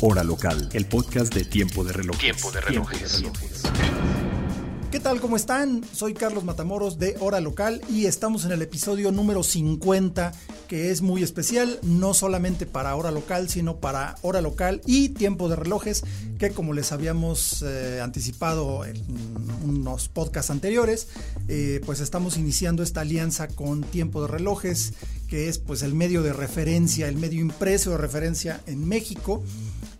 Hora local. El podcast de Tiempo de Relojes. Tiempo de relojes. ¿Qué tal? ¿Cómo están? Soy Carlos Matamoros de Hora Local y estamos en el episodio número 50 que es muy especial, no solamente para Hora Local, sino para Hora Local y Tiempo de Relojes, que como les habíamos eh, anticipado en unos podcasts anteriores, eh, pues estamos iniciando esta alianza con Tiempo de Relojes, que es pues el medio de referencia, el medio impreso de referencia en México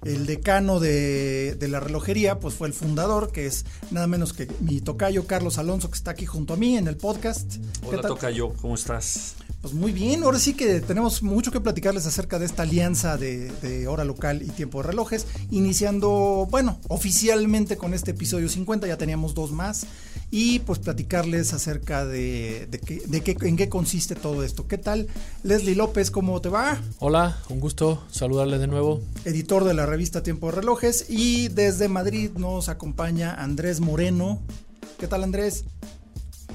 el decano de, de, la relojería, pues fue el fundador, que es nada menos que mi tocayo Carlos Alonso, que está aquí junto a mí en el podcast. Hola tocayo, ¿cómo estás? Pues muy bien, ahora sí que tenemos mucho que platicarles acerca de esta alianza de, de, hora local y tiempo de relojes, iniciando, bueno, oficialmente con este episodio 50, ya teníamos dos más, y pues platicarles acerca de, de, que, de que, en qué consiste todo esto. ¿Qué tal? Leslie López, ¿cómo te va? Hola, un gusto saludarles de nuevo. Editor de la revista Tiempo de Relojes, y desde Madrid nos acompaña Andrés Moreno. ¿Qué tal Andrés?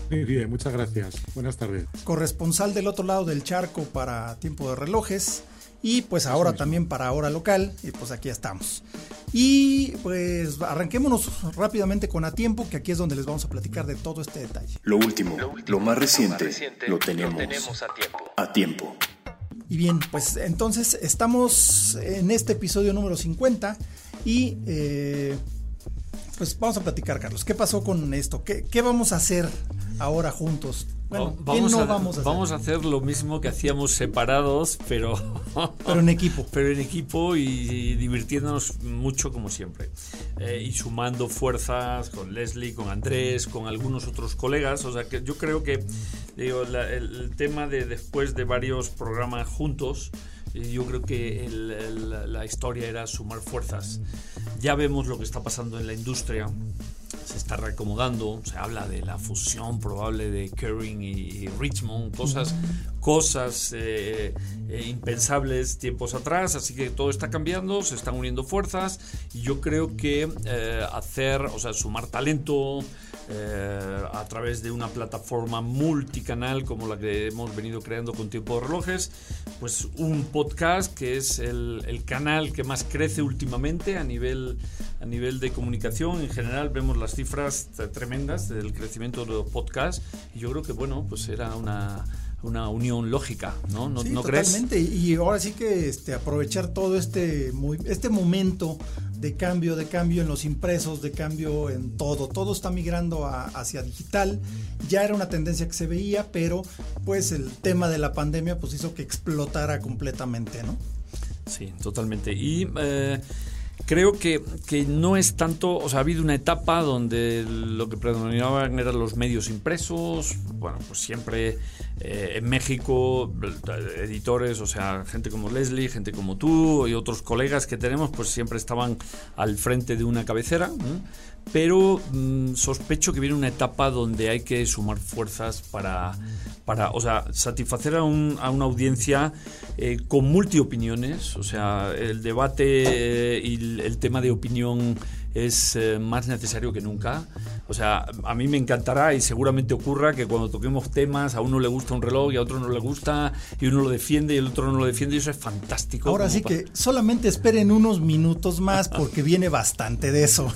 Muy bien, muchas gracias. Buenas tardes. Corresponsal del otro lado del charco para Tiempo de Relojes y pues ahora también para Hora Local y pues aquí estamos. Y pues arranquémonos rápidamente con A Tiempo, que aquí es donde les vamos a platicar de todo este detalle. Lo último, lo, último, lo, más, reciente, lo más reciente, lo tenemos, lo tenemos a tiempo. A tiempo. Y bien, pues entonces estamos en este episodio número 50 y... Eh, pues vamos a platicar, Carlos. ¿Qué pasó con esto? ¿Qué, qué vamos a hacer ahora juntos? Bueno, vamos, no a, vamos, a, hacer? vamos a hacer lo mismo que hacíamos separados, pero pero en equipo. Pero en equipo y, y divirtiéndonos mucho como siempre. Eh, y sumando fuerzas con Leslie, con Andrés, con algunos otros colegas. O sea que yo creo que digo, la, el, el, tema de después de varios programas juntos, yo creo que el, el, la historia era sumar fuerzas. Ya vemos lo que está pasando en la industria, se está reacomodando, se habla de la fusión probable de Kering y Richmond, cosas, cosas eh, eh, impensables tiempos atrás, así que todo está cambiando, se están uniendo fuerzas y yo creo que eh, hacer, o sea, sumar talento, eh, a través de una plataforma multicanal como la que hemos venido creando con Tiempo de Relojes, pues un podcast que es el, el, canal que más crece últimamente a nivel, a nivel de comunicación. En general vemos las cifras tremendas del crecimiento de los podcasts y yo creo que, bueno, pues era una una unión lógica, ¿no? ¿No, sí, ¿no totalmente. crees? Y ahora sí que este, aprovechar todo este, este momento de cambio, de cambio en los impresos, de cambio en todo. Todo está migrando a, hacia digital. Ya era una tendencia que se veía, pero pues el tema de la pandemia pues hizo que explotara completamente, ¿no? Sí, totalmente. Y eh, creo que, que, no es tanto, o sea, ha habido una etapa donde lo que predominaban eran los medios impresos, bueno, pues siempre eh, en México, editores, o sea, gente como Leslie, gente como tú y otros colegas que tenemos, pues siempre estaban al frente de una cabecera, pero mmm, sospecho que viene una etapa donde hay que sumar fuerzas para, para o sea, satisfacer a, un, a una audiencia eh, con multiopiniones, o sea, el debate eh, y el, tema de opinión es eh, más necesario que nunca. O sea, a mí me encantará y seguramente ocurra que cuando toquemos temas a uno le gusta un reloj y a otro no le gusta y uno lo defiende y el otro no lo defiende y eso es fantástico. Ahora sí que solamente esperen unos minutos más porque viene bastante de eso.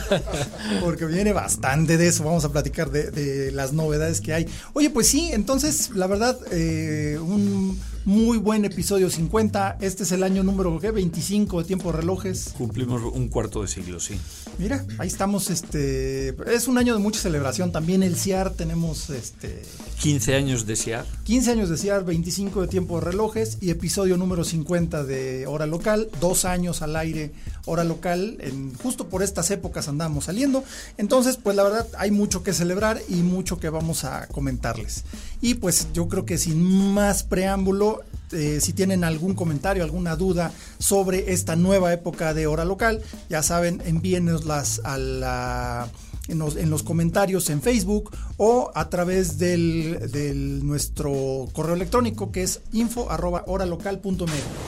porque viene bastante de eso. Vamos a platicar de, de, las novedades que hay. Oye, pues sí, entonces la verdad, eh, un muy buen episodio 50. Este es el año número ¿qué? 25 de Tiempo de Relojes. Cumplimos un cuarto de siglo, sí. Mira, ahí estamos. Este es un año de mucha celebración. También el CIAR tenemos este 15 años de CIAR. 15 años de CIAR, 25 de Tiempo de Relojes y episodio número 50 de Hora Local. Dos años al aire Hora Local. En, justo por estas épocas andamos saliendo. Entonces, pues la verdad hay mucho que celebrar y mucho que vamos a comentarles. Y pues yo creo que sin más preámbulo eh, si tienen algún comentario, alguna duda sobre esta nueva época de hora local, ya saben, envíenoslas a la en los, comentarios en Facebook o a través del, nuestro correo electrónico que es info arroba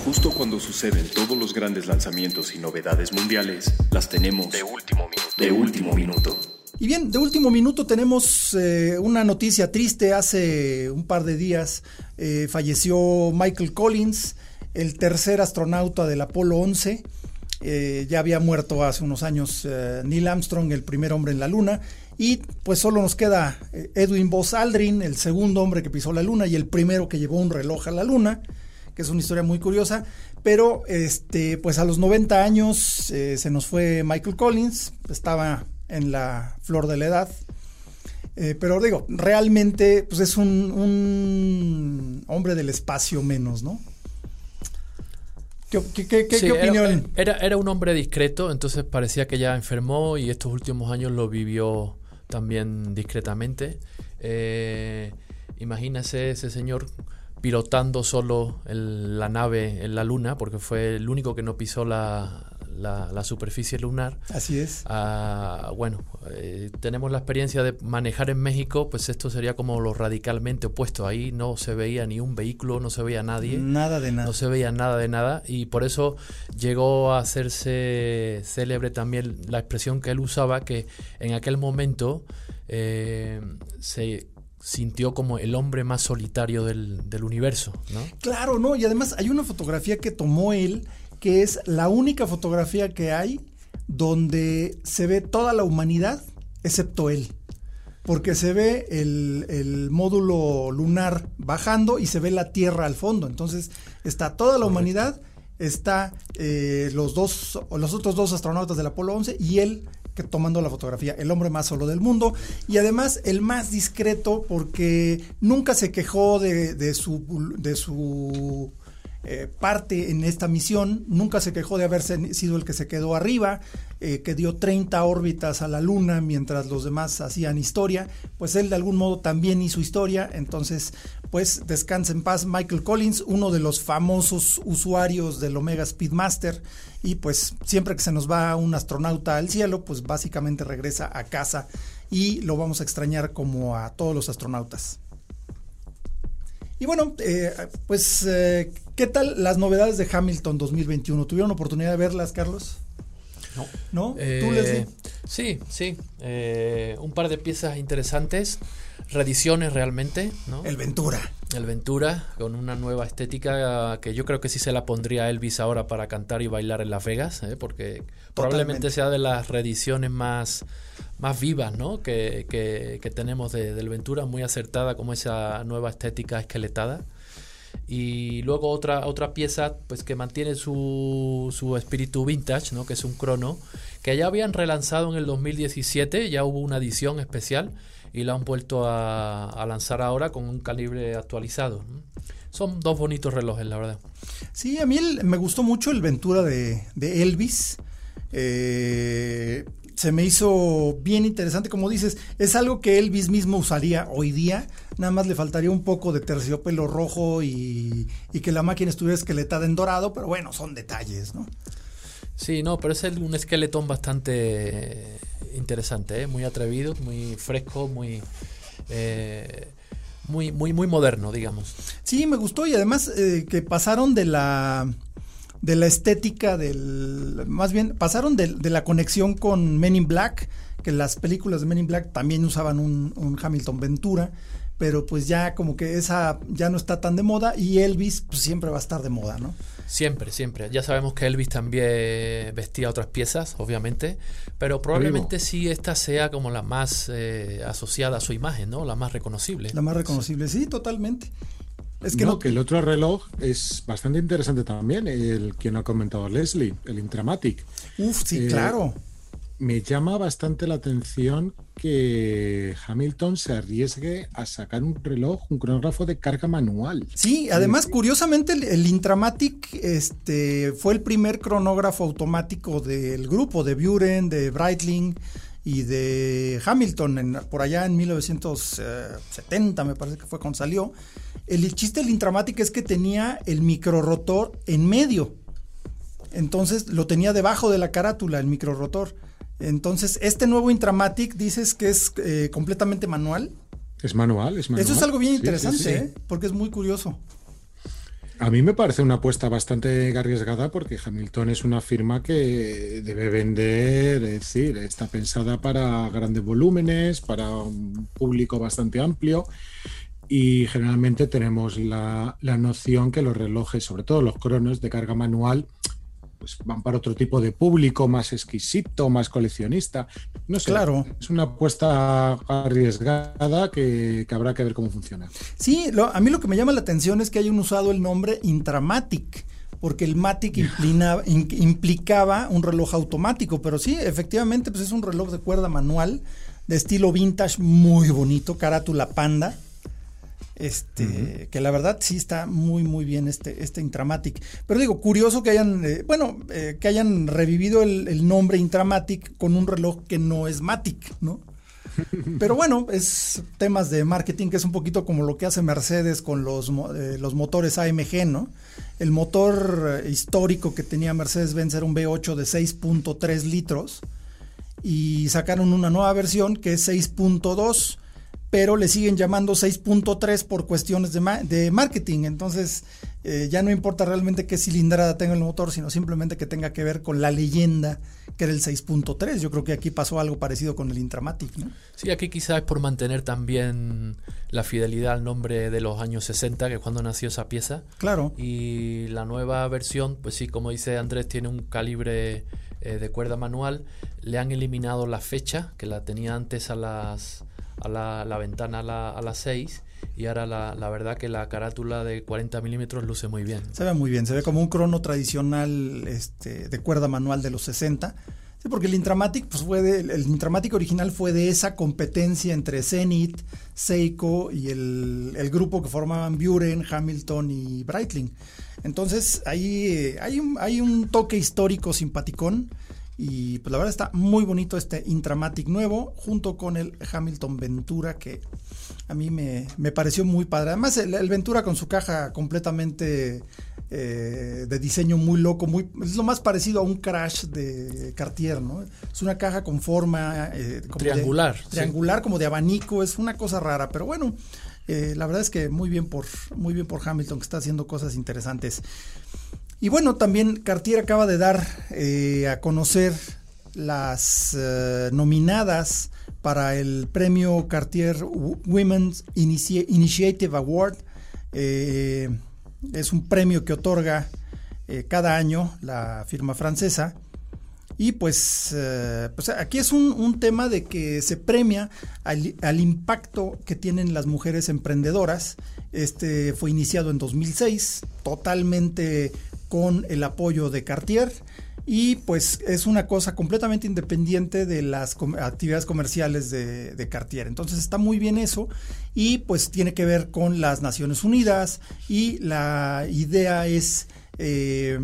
Justo cuando suceden todos los grandes lanzamientos y novedades mundiales, las tenemos de último minuto. De último minuto. Y bien, de último minuto tenemos eh, una noticia triste. Hace un par de días eh, falleció Michael Collins, el tercer astronauta del Apolo 11. Eh, ya había muerto hace unos años Neil Armstrong, el primer hombre en la Luna. Y pues solo nos queda Edwin Buzz Aldrin, el segundo hombre que pisó la Luna y el primero que llevó un reloj a la Luna, que es una historia muy curiosa. Pero este, pues a los 90 años se nos fue Michael Collins, estaba en la flor de la edad. pero digo, realmente pues es un, un hombre del espacio menos, ¿no? ¿Qué, opinión? Era, era, un hombre discreto, entonces parecía que ya enfermó y estos últimos años lo vivió también discretamente. Eh, imagínese ese señor pilotando solo la nave en la luna, porque fue el único que no pisó la, la, superficie lunar. Así es. Ah, bueno, eh, tenemos la experiencia de manejar en México, pues esto sería como lo radicalmente opuesto. Ahí no se veía ni un vehículo, no se veía nadie. Nada de nada. No se veía nada de nada y por eso llegó a hacerse célebre también la expresión que él usaba, que en aquel momento eh, se sintió como el hombre más solitario del, del, universo, ¿no? Claro, ¿no? Y además hay una fotografía que tomó él que es la única fotografía que hay donde se ve toda la humanidad excepto él. Porque se ve el, módulo lunar bajando y se ve la Tierra al fondo. Entonces está toda la humanidad, está eh, los, dos, los otros dos astronautas del Apolo 11 y él que tomando la fotografía, el hombre más solo del mundo y además el más discreto porque nunca se quejó de, su, de su eh, parte en esta misión, nunca se quejó de haber sido el que se quedó arriba, eh, que dio 30 órbitas a la Luna mientras los demás hacían historia, pues él de algún modo también hizo historia, entonces pues descansa en paz Michael Collins, uno de los famosos usuarios del Omega Speedmaster. Y pues siempre que se nos va un astronauta al cielo, pues básicamente regresa a casa y lo vamos a extrañar como a todos los astronautas. Y bueno, eh, pues, eh, ¿qué tal las novedades de Hamilton 2021? ¿Tuvieron oportunidad de verlas, Carlos? No. ¿No? ¿Tú, eh, Sí, sí. un par de piezas interesantes, reediciones realmente, ¿no? El Ventura. El Ventura, con una nueva estética que yo creo que sí se la pondría Elvis ahora para cantar y bailar en Las Vegas, porque probablemente sea de las reediciones más más vivas ¿no? que, que, tenemos de, del Ventura, muy acertada como esa nueva estética esqueletada. Y luego otra, otra pieza pues, que mantiene su, su espíritu vintage, ¿no? que es un crono, que ya habían relanzado en el 2017, ya hubo una edición especial y la han vuelto a, a lanzar ahora con un calibre actualizado. Son dos bonitos relojes, la verdad. Sí, a mí me gustó mucho el Ventura de, de Elvis. Eh, se me hizo bien interesante, como dices, es algo que Elvis mismo usaría hoy día, nada más le faltaría un poco de terciopelo rojo y, que la máquina estuviera esqueletada en dorado, pero bueno, son detalles, ¿no? Sí, no, pero es un esqueletón bastante interesante, ¿eh? muy atrevido, muy fresco, muy... Eh, muy, muy, muy moderno, digamos. Sí, me gustó y además eh, que pasaron de la de la estética del. Más bien, pasaron de, la conexión con Men in Black, que las películas de Men in Black también usaban un, Hamilton Ventura, pero pues ya como que esa ya no está tan de moda y Elvis pues siempre va a estar de moda, ¿no? Siempre, siempre. Ya sabemos que Elvis también vestía otras piezas, obviamente, pero probablemente sí esta sea como la más eh, asociada a su imagen, ¿no? La más reconocible. La más reconocible, sí, totalmente. Es que no, que el otro reloj es bastante interesante también, el que no ha comentado Leslie, el Intramatic. Uf, sí, eh, claro. Me llama bastante la atención que Hamilton se arriesgue a sacar un reloj, un cronógrafo de carga manual. Sí, además, curiosamente, el, Intramatic este, fue el primer cronógrafo automático del grupo, de Buren, de Breitling y de Hamilton, por allá en 1970, me parece que fue cuando salió. El chiste del Intramatic es que tenía el microrotor en medio. Entonces lo tenía debajo de la carátula, el microrotor. Entonces, este nuevo Intramatic dices que es eh, completamente manual. Es manual, es manual. Eso es algo bien interesante, ¿eh? porque es muy curioso. A mí me parece una apuesta bastante arriesgada porque Hamilton es una firma que debe vender, es decir, está pensada para grandes volúmenes, para un público bastante amplio y generalmente tenemos la, la noción que los relojes, sobre todo los cronos de carga manual, pues van para otro tipo de público, más exquisito, más coleccionista. No sé, claro. es una apuesta arriesgada que, habrá que ver cómo funciona. Sí, a mí lo que me llama la atención es que hayan usado el nombre Intramatic porque el Matic implicaba un reloj automático, pero sí, efectivamente, pues es un reloj de cuerda manual de estilo vintage muy bonito, carátula panda. Este, que la verdad sí está muy muy bien este, este Intramatic. Pero digo, curioso que hayan, eh, bueno, eh, que hayan revivido el, nombre Intramatic con un reloj que no es Matic, ¿no? Pero bueno, es temas de marketing que es un poquito como lo que hace Mercedes con los, eh, los motores AMG, ¿no? El motor histórico que tenía Mercedes-Benz era un V8 de 6.3 litros y sacaron una nueva versión que es 6.2 pero le siguen llamando 6.3 por cuestiones de, marketing. Entonces, eh, ya no importa realmente qué cilindrada tenga el motor, sino simplemente que tenga que ver con la leyenda que era el 6.3. Yo creo que aquí pasó algo parecido con el Intramatic. ¿no? Sí, aquí quizás es por mantener también la fidelidad al nombre de los años 60, que es cuando nació esa pieza. Claro. Y la nueva versión, pues sí, como dice Andrés, tiene un calibre eh, de cuerda manual. Le han eliminado la fecha, que la tenía antes a las a la, ventana a, las 6 y ahora la, verdad que la carátula de 40 milímetros luce muy bien. Se ve muy bien, se ve como un crono tradicional este, de cuerda manual de los 60. Sí, porque el Intramatic, pues fue el Intramatic original fue de esa competencia entre Zenith, Seiko y el, el grupo que formaban Buren, Hamilton y Breitling. Entonces ahí hay un, hay un toque histórico simpaticón y pues la verdad está muy bonito este Intramatic nuevo, junto con el Hamilton Ventura, que a mí me, pareció muy padre. Además, el, Ventura con su caja completamente eh, de diseño muy loco, muy, es lo más parecido a un crash de Cartier, ¿no? Es una caja con forma eh, triangular. triangular, como de abanico, es una cosa rara, pero bueno. Eh, la verdad es que muy bien por muy bien por Hamilton que está haciendo cosas interesantes. Y bueno, también Cartier acaba de dar eh, a conocer las eh, nominadas para el premio Cartier Women's Initiative Award. Eh, es un premio que otorga cada año la firma francesa. Y pues, pues aquí es un, tema de que se premia al, al, impacto que tienen las mujeres emprendedoras. Este fue iniciado en 2006, totalmente con el apoyo de Cartier. Y pues es una cosa completamente independiente de las actividades comerciales de, Cartier. Entonces está muy bien eso. Y pues tiene que ver con las Naciones Unidas. Y la idea es eh,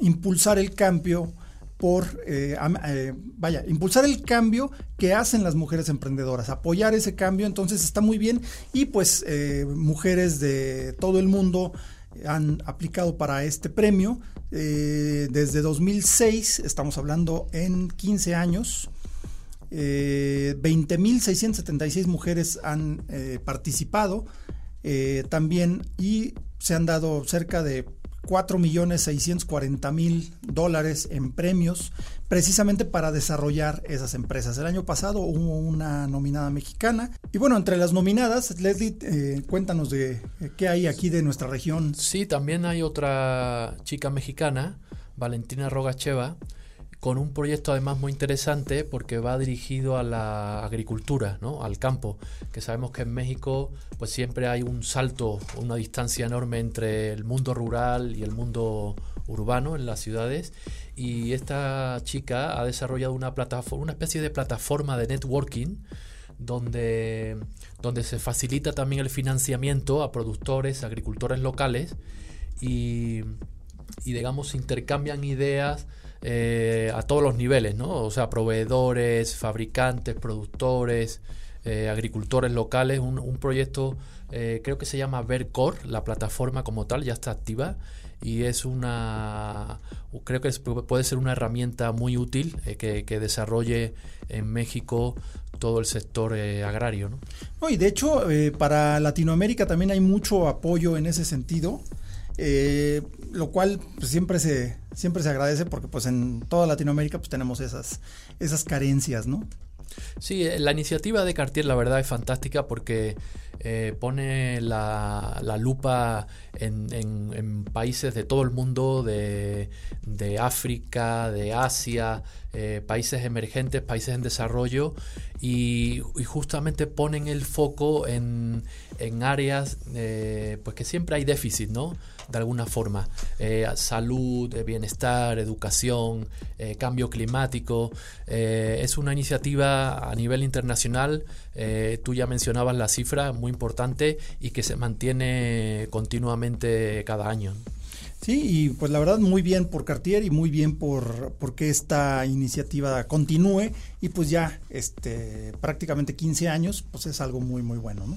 impulsar el cambio por, eh, eh, vaya, impulsar el cambio que hacen las mujeres emprendedoras, apoyar ese cambio, entonces está muy bien. Y pues mujeres de todo el mundo han aplicado para este premio. Eh, desde 2006, estamos hablando en 15 años, eh, 20.676 mujeres han eh, participado eh, también y se han dado cerca de 4.640.000 dólares en premios precisamente para desarrollar esas empresas. El año pasado hubo una nominada mexicana. Y bueno, entre las nominadas, Leslie, eh, cuéntanos de eh, qué hay aquí de nuestra región. Sí, también hay otra chica mexicana, Valentina Rogacheva, con un proyecto además muy interesante porque va dirigido a la agricultura, ¿no? al campo, que sabemos que en México pues siempre hay un salto, una distancia enorme entre el mundo rural y el mundo urbano en las ciudades y esta chica ha desarrollado una plataforma, una especie de plataforma de networking donde, donde se facilita también el financiamiento a productores, agricultores locales y, y digamos intercambian ideas eh, a todos los niveles, ¿no? O sea, proveedores, fabricantes, productores, eh, agricultores locales, un, proyecto eh, creo que se llama Vercor, la plataforma como tal ya está activa y es una, creo que puede ser una herramienta muy útil eh, que, desarrolle en México todo el sector agrario. ¿no? y de hecho, para Latinoamérica también hay mucho apoyo en ese sentido. Lo cual pues, siempre se siempre se agradece porque pues en toda Latinoamérica pues tenemos esas esas carencias, ¿no? Sí, eh, la iniciativa de Cartier la verdad es fantástica porque eh, pone la, lupa en, países de todo el mundo, de, África, de Asia, eh, países emergentes, países en desarrollo, y, justamente ponen el foco en, áreas pues que siempre hay déficit, ¿no? De alguna forma. Eh, salud, eh, bienestar, educación, eh, cambio climático. es una iniciativa a nivel internacional. tú ya mencionabas la cifra, muy importante y que se mantiene continuamente cada año. Sí, y pues la verdad muy bien por Cartier y muy bien por, que esta iniciativa continúe y pues ya este, prácticamente 15 años, pues es algo muy muy bueno. ¿no?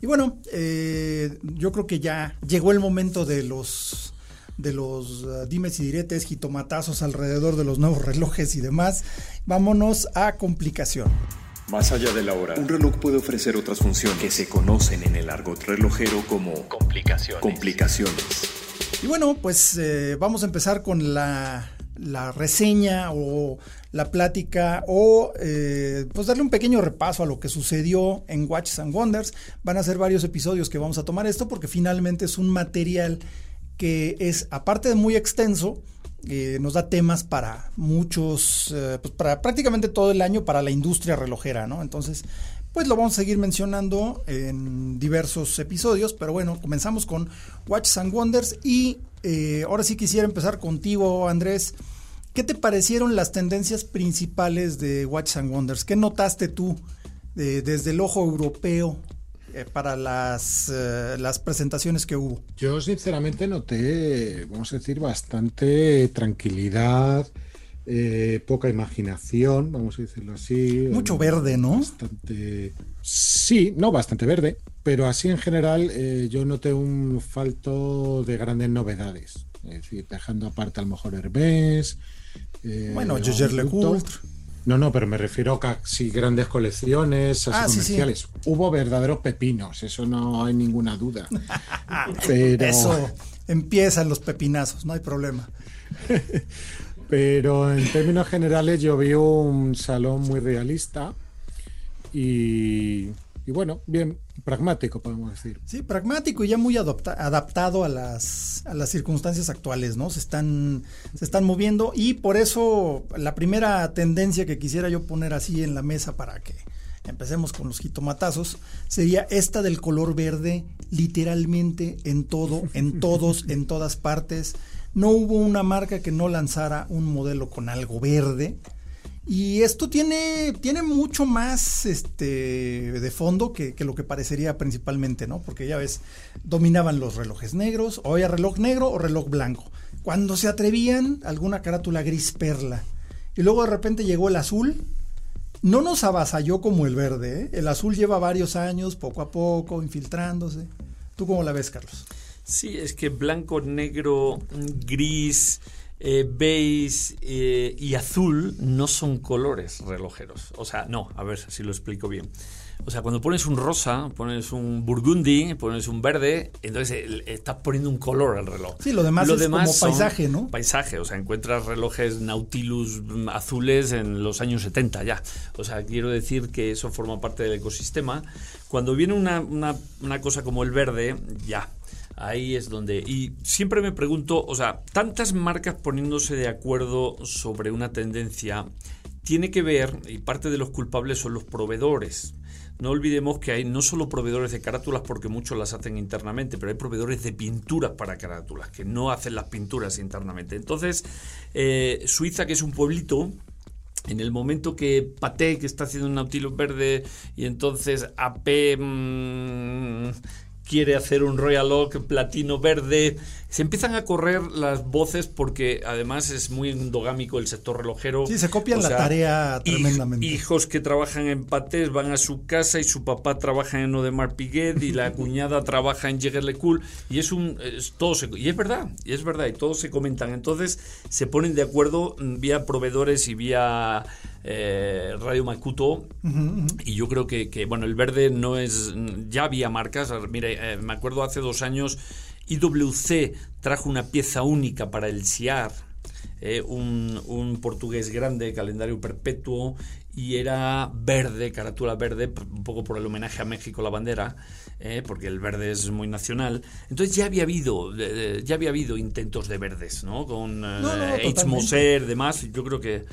Y bueno, eh, yo creo que ya llegó el momento de los de los uh, dimes y diretes, jitomatazos alrededor de los nuevos relojes y demás. Vámonos a complicación. Más allá de la hora, un reloj puede ofrecer otras funciones que se conocen en el argot relojero como complicaciones. complicaciones. Y bueno, pues eh, vamos a empezar con la, reseña o la plática o eh, pues darle un pequeño repaso a lo que sucedió en Watches and Wonders. Van a ser varios episodios que vamos a tomar esto porque finalmente es un material que es, aparte de muy extenso, eh, nos da temas para muchos, pues para prácticamente todo el año para la industria relojera, ¿no? Entonces, pues lo vamos a seguir mencionando en diversos episodios, pero bueno, comenzamos con Watches and Wonders y eh, ahora sí quisiera empezar contigo, Andrés. ¿Qué te parecieron las tendencias principales de Watches and Wonders? ¿Qué notaste tú desde el ojo europeo eh, para las, eh, las presentaciones que hubo? Yo sinceramente noté, vamos a decir, bastante tranquilidad, eh, poca imaginación, vamos a decirlo así. Mucho verde, ¿no? Bastante. Sí, no, bastante verde, pero así en general eh, yo noté un falto de grandes novedades. Es decir, dejando aparte a lo mejor Hermes. Eh, bueno, Joger Lecoultre. No, no, pero me refiero a casi grandes colecciones, así ah, comerciales. Hubo verdaderos pepinos, eso no hay ninguna duda. pero... Eso empiezan los pepinazos, no hay problema. Pero en términos generales yo vi un salón muy realista y, bueno, bien pragmático, podemos decir. Sí, pragmático y ya muy adaptado a las, a las circunstancias actuales, ¿no? Se están, se están moviendo y por eso la primera tendencia que quisiera yo poner así en la mesa para que empecemos con los jitomatazos, sería esta del color verde, literalmente en todo, en todos, en todas partes no hubo una marca que no lanzara un modelo con algo verde. Y esto tiene, tiene mucho más este, de fondo que, lo que parecería principalmente, ¿no? Porque ya ves, dominaban los relojes negros, o era reloj negro o reloj blanco. Cuando se atrevían, alguna carátula gris perla. Y luego de repente llegó el azul. No nos avasalló como el verde, ¿eh? El azul lleva varios años, poco a poco, infiltrándose. ¿Tú cómo la ves, Carlos? Sí, es que blanco, negro, gris, eh, beige eh, y azul no son colores relojeros. O sea, no, a ver si lo explico bien. O sea, cuando pones un rosa, pones un burgundy, pones un verde, entonces estás poniendo un color al reloj. Sí, lo demás es como paisaje, ¿no? Paisaje, o sea, encuentras relojes Nautilus azules en los años 70 ya. O sea, quiero decir que eso forma parte del ecosistema. Cuando viene una, una cosa como el verde, ya, Ahí es donde... Y siempre me pregunto, o sea, tantas marcas poniéndose de acuerdo sobre una tendencia, tiene que ver, y parte de los culpables son los proveedores. No olvidemos que hay no solo proveedores de carátulas, porque muchos las hacen internamente, pero hay proveedores de pinturas para carátulas, que no hacen las pinturas internamente. Entonces, eh, Suiza, que es un pueblito, en el momento que Patek está haciendo un Nautilus verde y entonces AP quiere hacer un Royal Oak platino verde se empiezan a correr las voces porque además es muy endogámico el sector relojero. Sí, se copian la tarea tremendamente. Hijos que trabajan en Patés van a su casa y su papá trabaja en Odemar Piguet y la cuñada trabaja en Jägerle Cool y es un todo y es verdad, y es verdad y todos se comentan. Entonces se ponen de acuerdo vía proveedores y vía eh, Radio Makuto y yo creo que, que, bueno el verde no es ya había marcas mire eh, me acuerdo hace dos años IWC trajo una pieza única para el SIAR, eh, un, portugués grande, calendario perpetuo, y era verde, carátula verde, un poco por el homenaje a México, la bandera, eh, porque el verde es muy nacional. Entonces ya había habido, ya había habido intentos de verdes, ¿no? Con eh, Moser, demás. Yo creo que,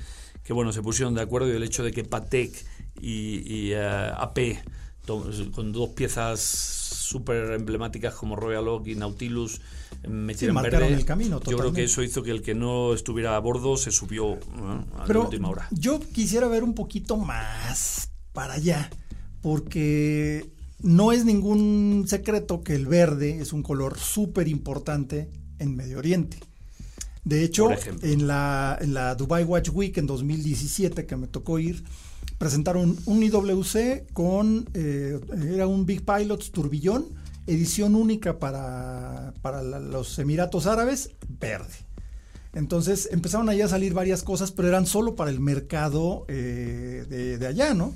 que, bueno, se pusieron de acuerdo y el hecho de que Patek y, y AP con dos piezas súper emblemáticas como Royal Oak y Nautilus metieron sí, verde. el camino. Yo creo que eso hizo que el que no estuviera a bordo se subió a la última hora. Yo quisiera ver un poquito más para allá, porque no es ningún secreto que el verde es un color súper importante en Medio Oriente. De hecho, en la, en la Dubai Watch Week en 2017 que me tocó ir, presentaron un IWC con, eh, era un Big Pilots turbillón, edición única para, para los Emiratos Árabes, verde. Entonces empezaron allá a salir varias cosas, pero eran solo para el mercado eh, de, allá, ¿no?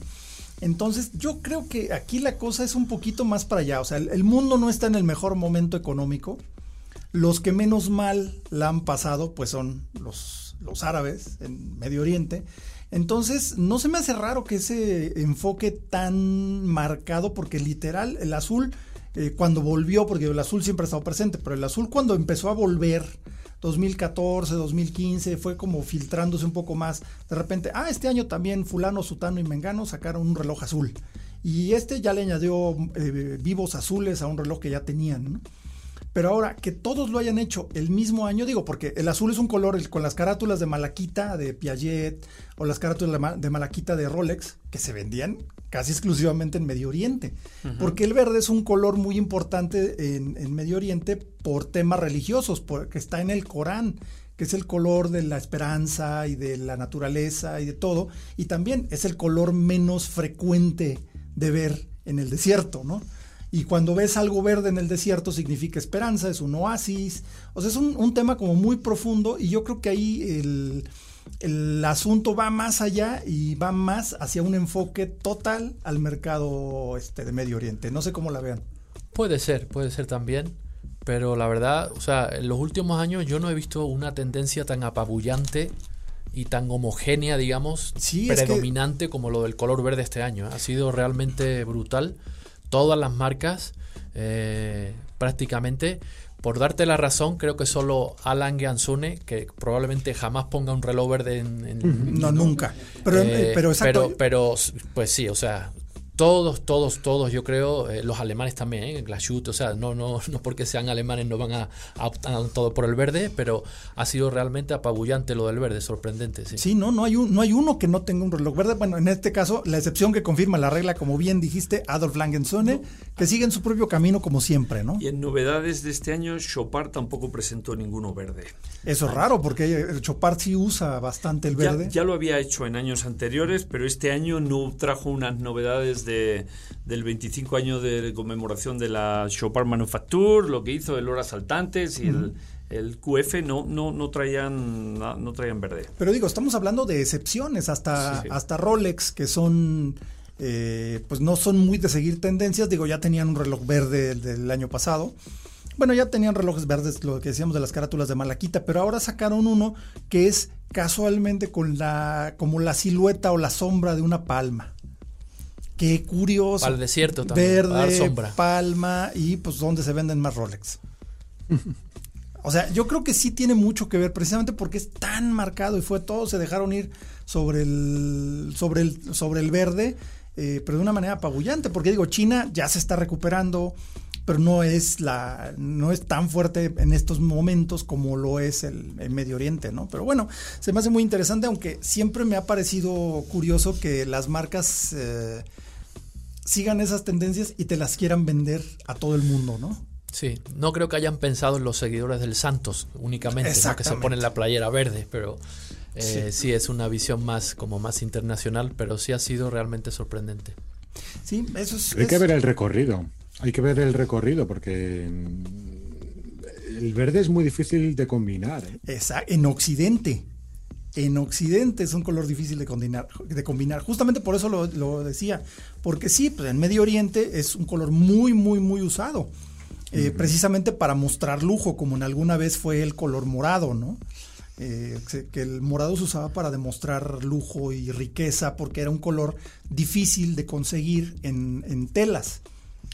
Entonces yo creo que aquí la cosa es un poquito más para allá, o sea, el, mundo no está en el mejor momento económico. Los que menos mal la han pasado, pues son los, los árabes en Medio Oriente. Entonces, no se me hace raro que ese enfoque tan marcado, porque literal, el azul, eh, cuando volvió, porque el azul siempre ha estado presente, pero el azul cuando empezó a volver, 2014, 2015, fue como filtrándose un poco más. De repente, ah, este año también fulano, sutano y mengano sacaron un reloj azul. Y este ya le añadió eh, vivos azules a un reloj que ya tenían, ¿no? Pero ahora que todos lo hayan hecho el mismo año, digo, porque el azul es un color con las carátulas de Malaquita de Piaget o las carátulas de Malaquita de Rolex que se vendían casi exclusivamente en Medio Oriente. Porque el verde es un color muy importante en, Medio Oriente por temas religiosos, porque está en el Corán, que es el color de la esperanza y de la naturaleza y de todo. Y también es el color menos frecuente de ver en el desierto, ¿no? Y cuando ves algo verde en el desierto significa esperanza, es un oasis. O sea, es un, tema como muy profundo y yo creo que ahí el, el, asunto va más allá y va más hacia un enfoque total al mercado este, de Medio Oriente. No sé cómo la vean. Puede ser, puede ser también. Pero la verdad, o sea, en los últimos años yo no he visto una tendencia tan apabullante y tan homogénea, digamos, predominante como lo del color verde este año. Ha sido realmente brutal todas las marcas eh, prácticamente. Por darte la razón, creo que solo Alan Gansune, que probablemente jamás ponga un reloj verde en... no, nunca. Pero, eh, pero, exacto. pero, pero, pues sí, o sea, todos, todos, todos, yo creo, eh, los alemanes también, ¿eh? Glashut, o sea, no, no, no porque sean alemanes no van a, optar todo por el verde, pero ha sido realmente apabullante lo del verde, sorprendente. Sí, sí no, no hay, un, no hay uno que no tenga un reloj verde. Bueno, en este caso, la excepción que confirma la regla, como bien dijiste, Adolf Langensone, que sigue en su propio camino como siempre, ¿no? Y en novedades de este año, Chopard tampoco presentó ninguno verde. Eso es raro, porque Chopard sí usa bastante el verde. Ya, ya lo había hecho en años anteriores, pero este año no trajo unas novedades de del 25 año de conmemoración de la Chopard Manufacture, lo que hizo el Hora Saltantes y el, QF no, no, no, traían, no traían verde. Pero digo, estamos hablando de excepciones, hasta, hasta Rolex, que son... Eh, pues no son muy de seguir tendencias, digo, ya tenían un reloj verde del, año pasado, bueno, ya tenían relojes verdes, lo que decíamos de las carátulas de Malaquita, pero ahora sacaron uno que es casualmente con la, como la silueta o la sombra de una palma. Qué curioso. Para el desierto también. Verde, sombra. palma y pues donde se venden más Rolex. o sea, yo creo que sí tiene mucho que ver precisamente porque es tan marcado y fue todo, se dejaron ir sobre el, sobre el, sobre el verde, eh, pero de una manera apabullante, porque digo, China ya se está recuperando, pero no es la no es tan fuerte en estos momentos como lo es el, Medio Oriente, ¿no? Pero bueno, se me hace muy interesante, aunque siempre me ha parecido curioso que las marcas eh, sigan esas tendencias y te las quieran vender a todo el mundo, ¿no? Sí, no creo que hayan pensado en los seguidores del Santos únicamente, que se ponen la playera verde, pero eh, sí. es una visión más como más internacional, pero sí ha sido realmente sorprendente. Sí, eso Hay que ver el recorrido, hay que ver el recorrido porque el verde es muy difícil de combinar. ¿eh? Exacto, en Occidente. En Occidente es un color difícil de combinar. De combinar. Justamente por eso lo, lo decía. Porque sí, pues en Medio Oriente es un color muy, muy, muy usado. Eh, precisamente para mostrar lujo, como en alguna vez fue el color morado, ¿no? Eh, que el morado se usaba para demostrar lujo y riqueza porque era un color difícil de conseguir en, telas,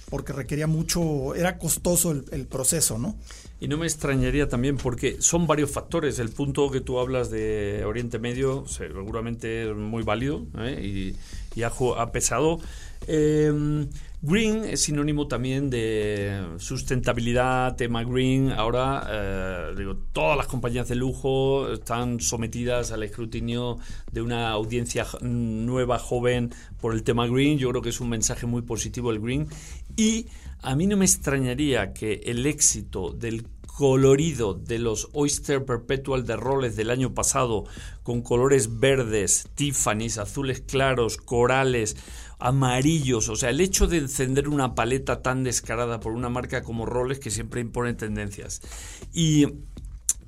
porque requería mucho, era costoso el, proceso, ¿no? Y no me extrañaría también porque son varios factores. El punto que tú hablas de Oriente Medio seguramente es muy válido ¿eh? y, ha, pesado. Eh, Green es sinónimo también de sustentabilidad, tema green. Ahora, eh, digo, todas las compañías de lujo están sometidas al escrutinio de una audiencia nueva, joven, por el tema green. Yo creo que es un mensaje muy positivo el green. Y a mí no me extrañaría que el éxito del colorido de los Oyster Perpetual de roles del año pasado, con colores verdes, Tiffany's, azules claros, corales, amarillos. O sea, el hecho de encender una paleta tan descarada por una marca como Rolex que siempre impone tendencias. Y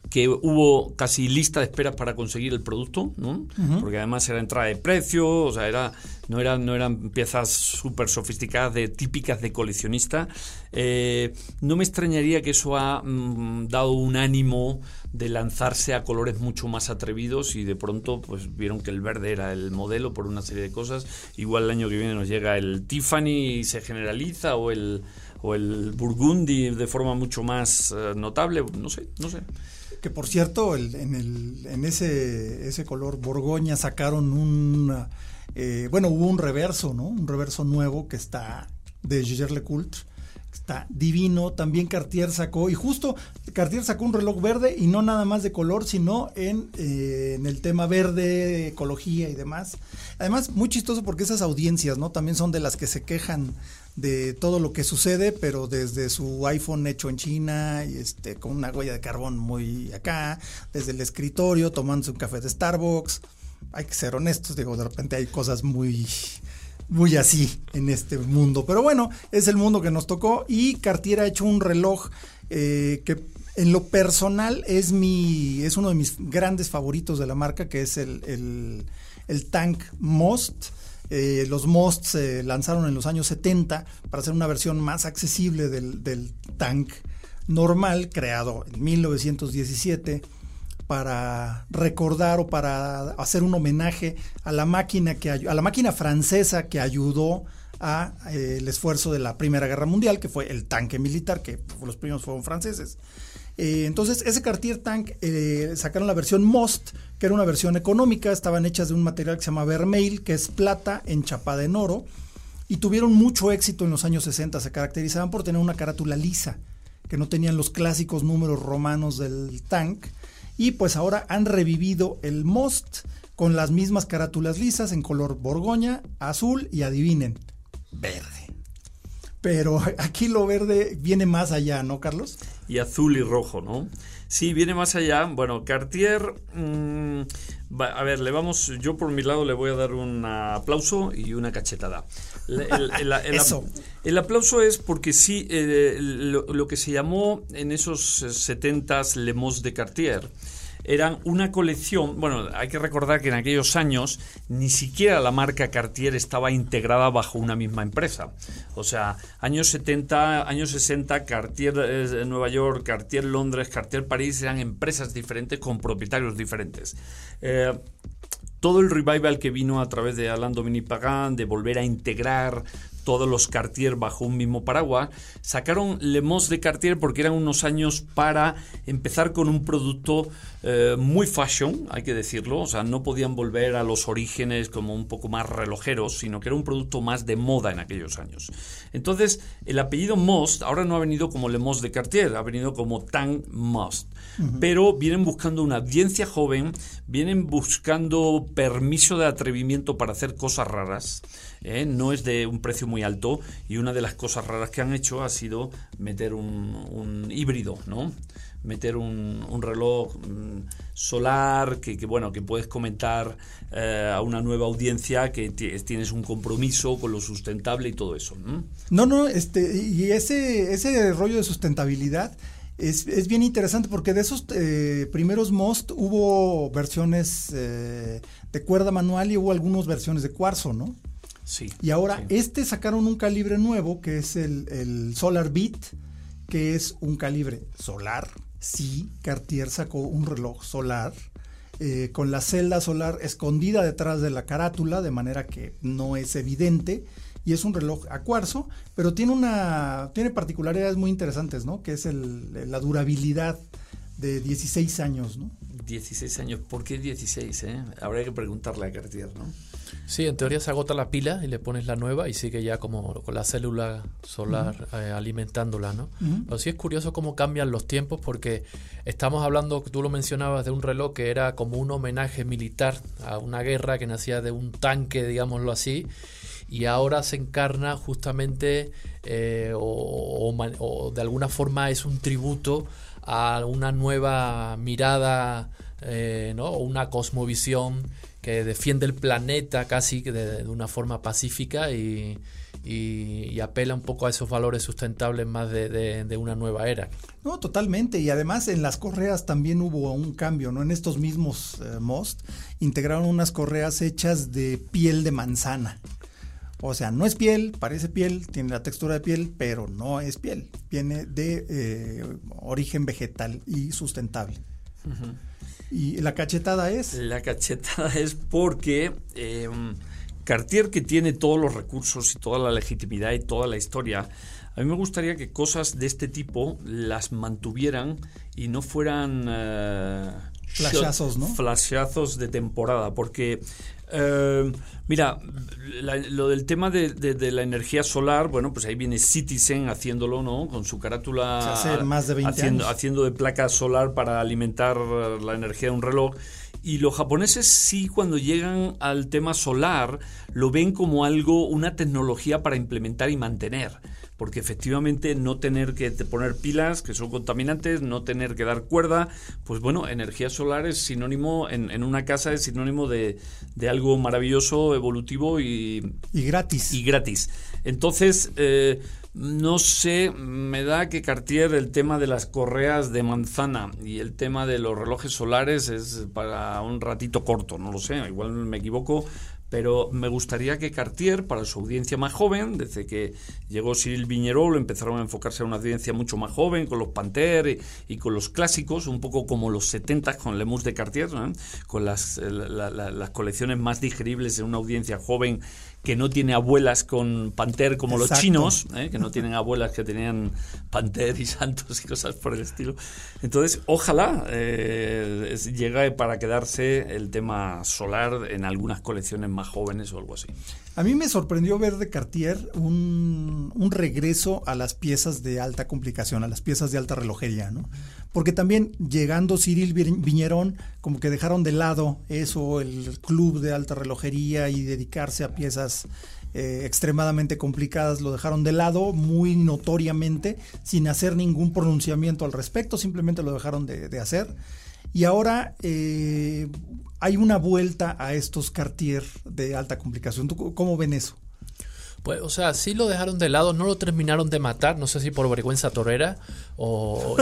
que hubo casi lista de espera para conseguir el producto, ¿no? Porque además era entrada de precio, o sea, era, no, eran, no eran piezas súper sofisticadas, de, típicas de coleccionista. Eh, no me extrañaría que eso ha mm, dado un ánimo de lanzarse a colores mucho más atrevidos y de pronto pues vieron que el verde era el modelo por una serie de cosas. Igual el año que viene nos llega el Tiffany y se generaliza o el o el Burgundy de forma mucho más eh, notable, no sé, no sé que por cierto, en, el, en ese, ese color Borgoña sacaron un, eh, bueno, hubo un reverso, ¿no? Un reverso nuevo que está de Gilles Lecoultre. Está divino, también Cartier sacó, y justo Cartier sacó un reloj verde y no nada más de color, sino en, eh, en el tema verde, ecología y demás. Además, muy chistoso porque esas audiencias, ¿no? También son de las que se quejan de todo lo que sucede, pero desde su iPhone hecho en China y este con una huella de carbón muy acá, desde el escritorio tomándose un café de Starbucks. Hay que ser honestos, digo, de repente hay cosas muy muy así en este mundo, pero bueno, es el mundo que nos tocó y Cartier ha hecho un reloj eh, que en lo personal es mi es uno de mis grandes favoritos de la marca, que es el, el, Tank Most. Eh, los Most se lanzaron en los años 70 para hacer una versión más accesible del, tank normal, creado en 1917 para recordar o para hacer un homenaje a la máquina que a la máquina francesa que ayudó a eh, el esfuerzo de la Primera Guerra Mundial, que fue el tanque militar, que los primeros fueron franceses. Eh, entonces, ese Cartier Tank eh, sacaron la versión Most, que era una versión económica, estaban hechas de un material que se llama Vermeil, que es plata enchapada en oro, y tuvieron mucho éxito en los años 60. Se caracterizaban por tener una carátula lisa, que no tenían los clásicos números romanos del tank, y pues ahora han revivido el Most con las mismas carátulas lisas en color borgoña, azul y adivinen, verde. Pero aquí lo verde viene más allá, ¿no, Carlos? Y azul y rojo, ¿no? Sí, viene más allá. Bueno, Cartier, mm, a ver, le vamos, yo por mi lado le voy a dar un aplauso y una cachetada. El, el, aplauso es porque sí, eh, lo, lo, que se llamó en esos 70s Lemos de Cartier, eran una colección, bueno, hay que recordar que en aquellos años ni siquiera la marca Cartier estaba integrada bajo una misma empresa. O sea, años 70, años 60, Cartier eh, Nueva York, Cartier Londres, Cartier París eran empresas diferentes con propietarios diferentes. Eh, todo el revival que vino a través de Alain Dominique Pagan, de volver a integrar todos los Cartier bajo un mismo paraguas, sacaron Le de Cartier porque eran unos años para empezar con un producto eh, muy fashion, hay que decirlo, o sea, no podían volver a los orígenes como un poco más relojeros, sino que era un producto más de moda en aquellos años. Entonces, el apellido Most ahora no ha venido como Le Mos de Cartier, ha venido como Tang Most, pero vienen buscando una audiencia joven, vienen buscando permiso de atrevimiento para hacer cosas raras, ¿eh? no es de un precio muy muy alto y una de las cosas raras que han hecho ha sido meter un, híbrido, ¿no? Meter un, reloj mm, solar que, bueno que puedes comentar eh, a una nueva audiencia que tienes un compromiso con lo sustentable y todo eso no no este y ese ese rollo de sustentabilidad es, bien interesante porque de esos eh, primeros Most hubo versiones eh, de cuerda manual y hubo algunas versiones de cuarzo, ¿no? Sí. Y ahora este sacaron un calibre nuevo que es el, Solar Beat, que es un calibre solar. Sí, Cartier sacó un reloj solar eh, con la celda solar escondida detrás de la carátula, de manera que no es evidente y es un reloj a cuarzo, pero tiene una tiene particularidades muy interesantes, ¿no? Que es la durabilidad de 16 años, ¿no? 16 años, ¿por qué 16? Eh? Habría que preguntarle a Cartier, ¿no? Sí, en teoría se agota la pila y le pones la nueva y sigue ya como con la célula solar eh, alimentándola, ¿no? Pero sí es curioso cómo cambian los tiempos porque estamos hablando, tú lo mencionabas, de un reloj que era como un homenaje militar a una guerra que nacía de un tanque, digámoslo así, y ahora se encarna justamente eh, o, de alguna forma es un tributo a una nueva mirada eh, ¿no? una cosmovisión que defiende el planeta casi de, una forma pacífica y, y, apela un poco a esos valores sustentables más de, una nueva era. No, totalmente. Y además en las correas también hubo un cambio, ¿no? En estos mismos eh, Most integraron unas correas hechas de piel de manzana. O sea, no es piel, parece piel, tiene la textura de piel, pero no es piel. Viene de eh, origen vegetal y sustentable. ¿Y la cachetada es? La cachetada es porque em, Cartier, que tiene todos los recursos y toda la legitimidad y toda la historia, a mí me gustaría que cosas de este tipo las mantuvieran y no fueran... Uh, flashazos, ¿no? Flashazos de temporada, porque eh, mira, lo del tema de, la energía solar, bueno, pues ahí viene Citizen haciéndolo, ¿no? Con su carátula. Hace más de 20 haciendo, años. haciendo de placa solar para alimentar la energía de un reloj. Y los japoneses sí, cuando llegan al tema solar, lo ven como algo, una tecnología para implementar y mantener porque efectivamente no tener que poner pilas que son contaminantes, no tener que dar cuerda, pues bueno, energía solar es sinónimo, en, una casa es sinónimo de, algo maravilloso, evolutivo y... Y gratis. Y gratis. Entonces, eh, no sé, me da que Cartier el tema de las correas de manzana y el tema de los relojes solares es para un ratito corto, no lo sé, igual me equivoco, pero me gustaría que Cartier, para su audiencia más joven, desde que llegó Cyril Viñerol, empezaron a enfocarse a una audiencia mucho más joven, con los Panther y, con los clásicos, un poco como los 70 con Lemus de Cartier, con las, las colecciones más digeribles en una audiencia joven que no tiene abuelas con Panther como los chinos, ¿eh? que no tienen abuelas que tenían Panther y Santos y cosas por el estilo. Entonces, ojalá eh, llegue para quedarse el tema solar en algunas colecciones más jóvenes o algo así. A mí me sorprendió ver de Cartier un, regreso a las piezas de alta complicación, a las piezas de alta relojería, ¿no? Porque también llegando Cyril Viñerón, como que dejaron de lado eso, el club de alta relojería y dedicarse a piezas eh, extremadamente complicadas, lo dejaron de lado muy notoriamente, sin hacer ningún pronunciamiento al respecto, simplemente lo dejaron de, hacer. Y ahora eh, hay una vuelta a estos Cartier de alta complicación. ¿Tú cómo ven eso? Pues, o sea, sí lo dejaron de lado, no lo terminaron de matar, no sé si por vergüenza torera o,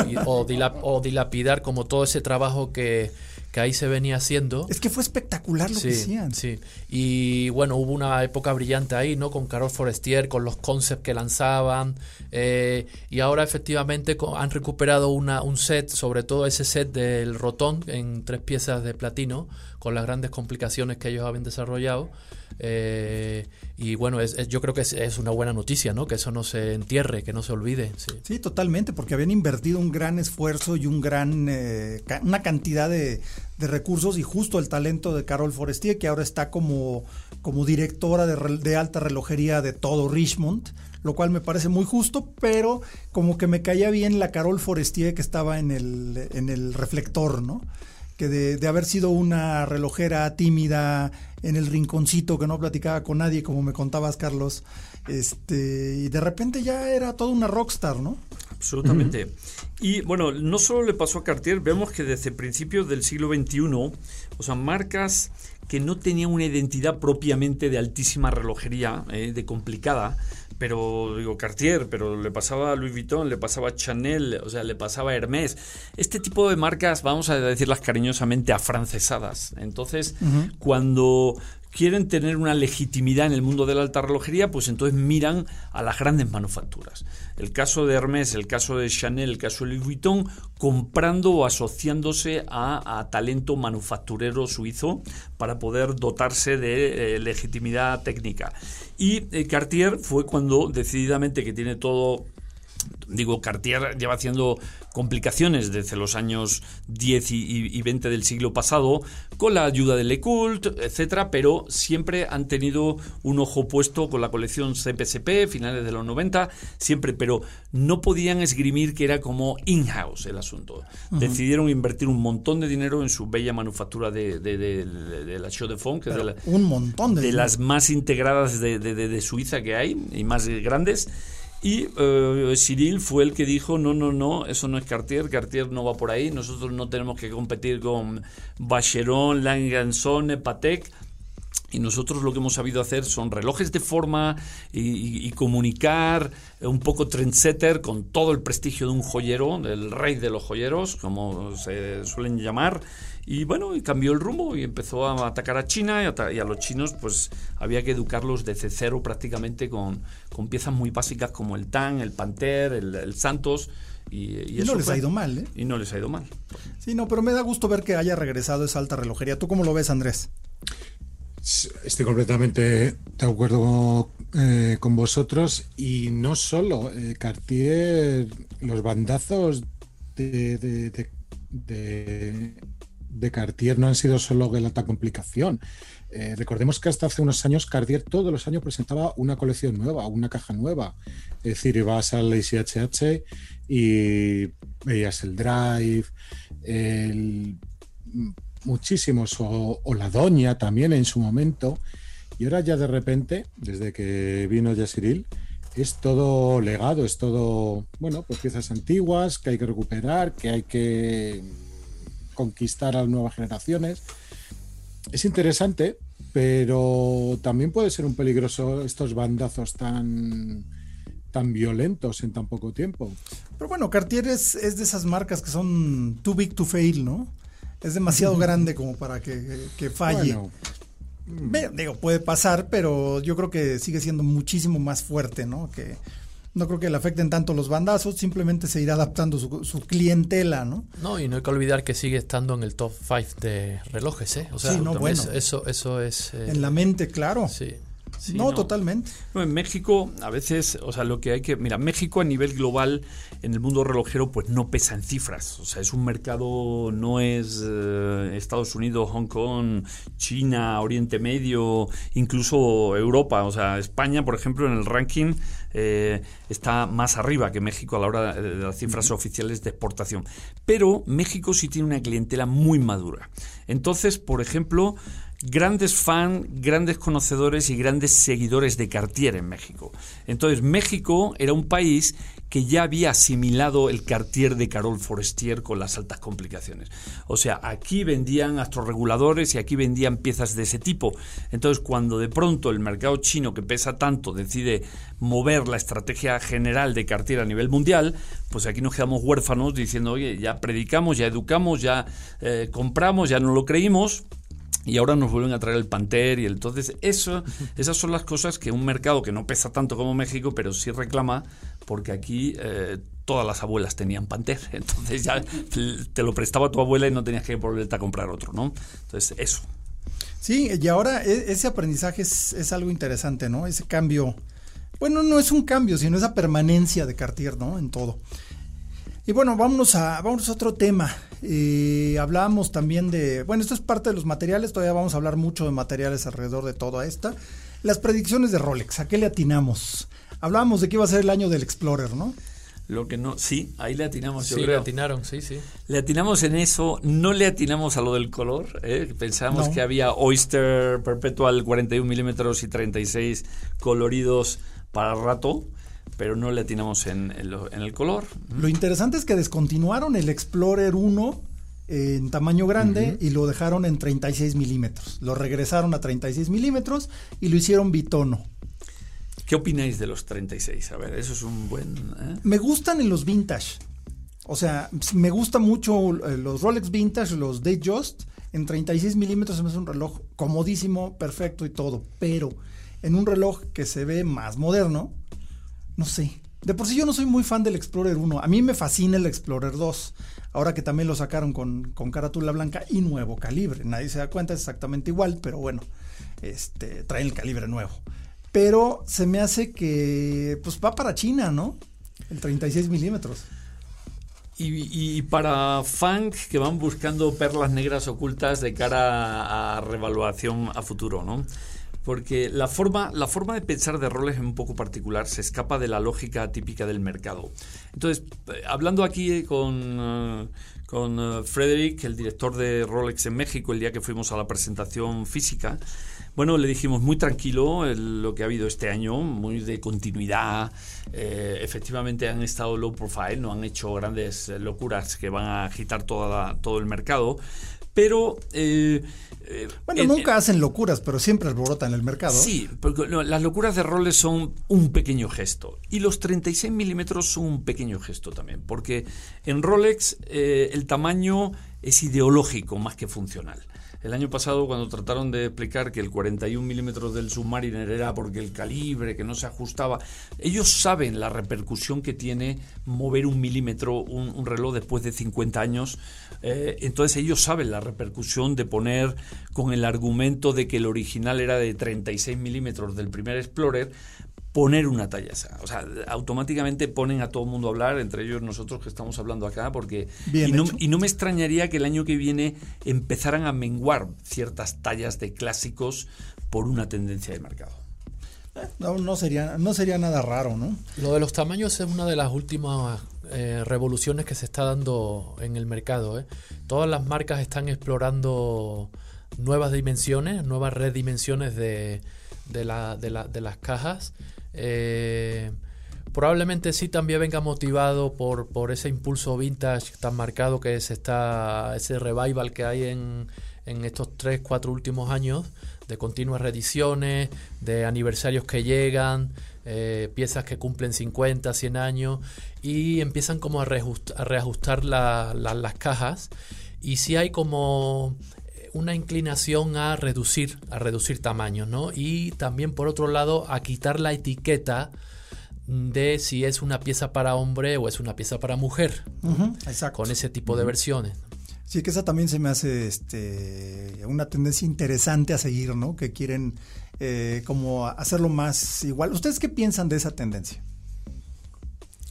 dilapidar como todo ese trabajo que, que, ahí se venía haciendo. Es que fue espectacular lo que hacían. Sí, y bueno, hubo una época brillante ahí, ¿no? Con Carol Forestier, con los concepts que lanzaban, eh, y ahora efectivamente han recuperado una, un set, sobre todo ese set del Rotón en tres piezas de platino, con las grandes complicaciones que ellos habían desarrollado. Eh, y bueno, es, yo creo que es, una buena noticia, ¿no? Que eso no se entierre, que no se olvide. Sí, totalmente, porque habían invertido un gran esfuerzo y un gran, eh, una cantidad de, recursos y justo el talento de Carol Forestier, que ahora está como, como directora de, de alta relojería de todo Richmond lo cual me parece muy justo, pero como que me caía bien la Carol Forestier que estaba en el, en el reflector, ¿no? Que de, haber sido una relojera tímida, en el rinconcito que no platicaba con nadie, como me contabas, Carlos. Este, y de repente ya era toda una rockstar, ¿no? Absolutamente. Y bueno, no solo le pasó a Cartier, vemos que desde principios del siglo XXI, o sea, marcas que no tenían una identidad propiamente de altísima relojería, eh, de complicada, pero digo Cartier, pero le pasaba a Louis Vuitton, le pasaba a Chanel, o sea, le pasaba a Hermès. Este tipo de marcas, vamos a decirlas cariñosamente, afrancesadas. Entonces, cuando quieren tener una legitimidad en el mundo de la alta relojería, pues entonces miran a las grandes manufacturas. El caso de Hermès, el caso de Chanel, el caso de Louis Vuitton, comprando o asociándose a, talento manufacturero suizo para poder dotarse de eh, legitimidad técnica. Y eh, Cartier fue cuando decididamente que tiene todo digo, Cartier lleva haciendo complicaciones desde los años 10 y, 20 del siglo pasado, con la ayuda de Lecoult, etcétera, pero siempre han tenido un ojo puesto con la colección CPCP, finales de los 90, siempre, pero no podían esgrimir que era como in-house el asunto. Decidieron invertir un montón de dinero en su bella manufactura de, la Show de Fond, que es de, un montón de, las más integradas de Suiza que hay y más grandes y eh, Cyril fue el que dijo, no, no, no, eso no es Cartier, Cartier no va por ahí, nosotros no tenemos que competir con Bacheron, Langanson, Patek, y nosotros lo que hemos sabido hacer son relojes de forma y, comunicar un poco trendsetter con todo el prestigio de un joyero, del rey de los joyeros, como se suelen llamar, y bueno, y cambió el rumbo y empezó a atacar a China y a, los chinos pues había que educarlos desde cero prácticamente con, con piezas muy básicas como el Tang, el Panther, el, Santos. Y, no les ha ido mal, ¿eh? Y no les ha ido mal. Sí, no, pero me da gusto ver que haya regresado esa alta relojería. ¿Tú cómo lo ves, Andrés? Estoy completamente de acuerdo eh, con vosotros y no solo eh, Cartier, los bandazos de de Cartier no han sido solo de alta complicación. Eh, recordemos que hasta hace unos años Cartier todos los años presentaba una colección nueva, una caja nueva. Es decir, ibas al HH y veías el Drive, muchísimos, o, la Doña también en su momento. Y ahora ya de repente, desde que vino Yasiril, es todo legado, es todo, bueno, pues piezas antiguas que hay que recuperar, que hay que conquistar a las nuevas generaciones. Es interesante, pero también puede ser un peligroso estos bandazos tan, tan violentos en tan poco tiempo. Pero bueno, Cartier es, de esas marcas que son too big to fail, ¿no? Es demasiado grande como para que, falle. digo, puede pasar, pero yo creo que sigue siendo muchísimo más fuerte, ¿no? Que, no creo que le afecten tanto los bandazos, simplemente se irá adaptando su, clientela, ¿no? No, y no hay que olvidar que sigue estando en el top 5 de relojes, ¿eh? O sea, no, bueno. eso, eso es... Eh, en la mente, claro. Sí. No, totalmente. en México, a veces, o sea, lo que hay que. Mira, México a nivel global, en el mundo relojero, pues no pesa en cifras. O sea, es un mercado, no es eh, Estados Unidos, Hong Kong, China, Oriente Medio, incluso Europa. O sea, España, por ejemplo, en el ranking eh, está más arriba que México a la hora de las cifras oficiales de exportación. Pero México sí tiene una clientela muy madura. Entonces, por ejemplo, grandes fans, grandes conocedores y grandes seguidores de Cartier en México. Entonces, México era un país que ya había asimilado el Cartier de Carol Forestier con las altas complicaciones. O sea, aquí vendían astroreguladores y aquí vendían piezas de ese tipo. Entonces, cuando de pronto el mercado chino, que pesa tanto, decide mover la estrategia general de Cartier a nivel mundial, pues aquí nos quedamos huérfanos diciendo, oye, ya predicamos, ya educamos, ya eh, compramos, ya no lo creímos, y ahora nos vuelven a traer el Panther y el, entonces eso, esas son las cosas que un mercado que no pesa tanto como México, pero sí reclama, porque aquí eh, todas las abuelas tenían Panther, entonces ya te lo prestaba tu abuela y no tenías que volverte a comprar otro, ¿no? Entonces eso. Sí, y ahora e, ese aprendizaje es, es algo interesante, ¿no? Ese cambio, bueno, no es un cambio, sino esa permanencia de Cartier, ¿no? En todo. Y bueno, vámonos a, vámonos a otro tema. Eh, hablábamos también de, bueno, esto es parte de los materiales, todavía vamos a hablar mucho de materiales alrededor de toda esta. Las predicciones de Rolex, ¿a qué le atinamos? Hablábamos de que iba a ser el año del Explorer, ¿no? Lo que no, sí, ahí le atinamos, yo sí, creo. le atinaron, sí, sí. Le atinamos en eso, no le atinamos a lo del color. ¿eh? Pensábamos No. que había Oyster Perpetual 41 milímetros y 36 coloridos para rato, pero no le atinamos en, en lo- en el color. Lo interesante es que descontinuaron el Explorer 1 en tamaño grande y lo dejaron en 36 milímetros. Lo regresaron a 36 milímetros y lo hicieron bitono. ¿Qué opináis de los 36? A ver, eso es un buen... ¿eh? Me gustan en los vintage. O sea, me gusta mucho eh, los Rolex vintage, los Datejust. En 36 milímetros se me hace un reloj comodísimo, perfecto y todo. Pero en un reloj que se ve más moderno, no sé. De por sí yo no soy muy fan del Explorer 1. A mí me fascina el Explorer 2. Ahora que también lo sacaron con, con carátula blanca y nuevo calibre. Nadie se da cuenta, es exactamente igual, pero bueno, este, traen el calibre nuevo. Pero se me hace que pues va para China, ¿no? El 36 milímetros. Y, y para fans que van buscando perlas negras ocultas de cara a revaluación a futuro, ¿no? Porque la forma, la forma de pensar de roles es un poco particular, se escapa de la lógica típica del mercado. Entonces, eh, hablando aquí con, eh, con eh, Frederick, el director de Rolex en México, el día que fuimos a la presentación física, bueno, le dijimos muy tranquilo lo que ha habido este año, muy de continuidad. efectivamente han estado low profile, no han hecho grandes locuras que van a agitar toda todo el mercado. Pero. eh, eh, Bueno, en- nunca hacen locuras, pero siempre alborotan el mercado. Sí, porque no, las locuras de roles son un pequeño gesto. Y los 36 milímetros son un pequeño gesto también. Porque en Rolex eh, el tamaño es ideológico más que funcional. El año pasado, cuando trataron de explicar que el 41 milímetros del Submariner era porque el calibre, que no se ajustaba, ellos saben la repercusión que tiene mover un milímetro, un, reloj después de 50 años. Eh, entonces ellos saben la repercusión de poner con el argumento de que el original era de 36 milímetros del primer Explorer, poner una talla esa. O sea, automáticamente ponen a todo el mundo a hablar, entre ellos nosotros que estamos hablando acá, porque... Bien y, no, y no me extrañaría que el año que viene empezaran a menguar ciertas tallas de clásicos por una tendencia de mercado. No, no sería, no sería nada raro, ¿no? Lo de los tamaños es una de las últimas eh, revoluciones que se está dando en el mercado. ¿eh? Todas las marcas están explorando nuevas dimensiones, nuevas redimensiones de, de, la- de la- de las cajas. Eh, probablemente sí también venga motivado por, por ese impulso vintage tan marcado que se está, ese revival que hay en, en estos 3, 4 últimos años de continuas reediciones, de aniversarios que llegan, eh, piezas que cumplen 50, 100 años y empiezan como a, reajust- a reajustar la- la- las cajas. Y sí hay como una inclinación a reducir, a reducir tamaños, ¿no? Y también por otro lado a quitar la etiqueta de si es una pieza para hombre o es una pieza para mujer, exacto. con ese tipo de versiones. Sí, que esa también se me hace este, una tendencia interesante a seguir, ¿no? Que quieren eh, como hacerlo más igual. ¿Ustedes qué piensan de esa tendencia?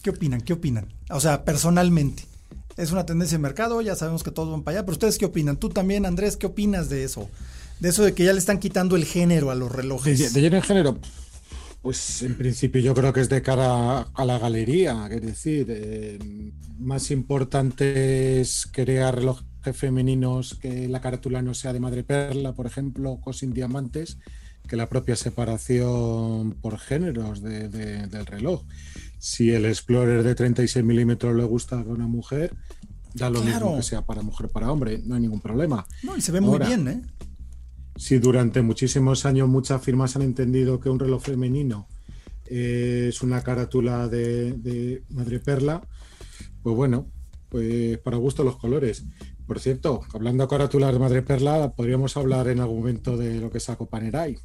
¿Qué opinan? ¿Qué opinan? O sea, personalmente. Es una tendencia de mercado, ya sabemos que todos van para allá, pero ¿ustedes qué opinan? Tú también, Andrés, ¿qué opinas de eso? De eso de que ya le están quitando el género a los relojes. de lleno en género, pues en principio yo creo que es de cara a la galería, es decir, eh, más importante es crear relojes femeninos que la carátula no sea de madre perla, por ejemplo, o sin diamantes, que la propia separación por géneros de- de- del reloj. Si el Explorer de 36 milímetros le gusta a una mujer, da lo Claro. mismo que sea para mujer para hombre, no hay ningún problema. No, y se ve muy bien, ¿eh? si durante muchísimos años muchas firmas han entendido que un reloj femenino eh, es una carátula de, de madre perla, pues bueno, pues para gusto los colores. Por cierto, hablando de carátulas de madre perla, podríamos hablar en algún momento de lo que sacó Panerai.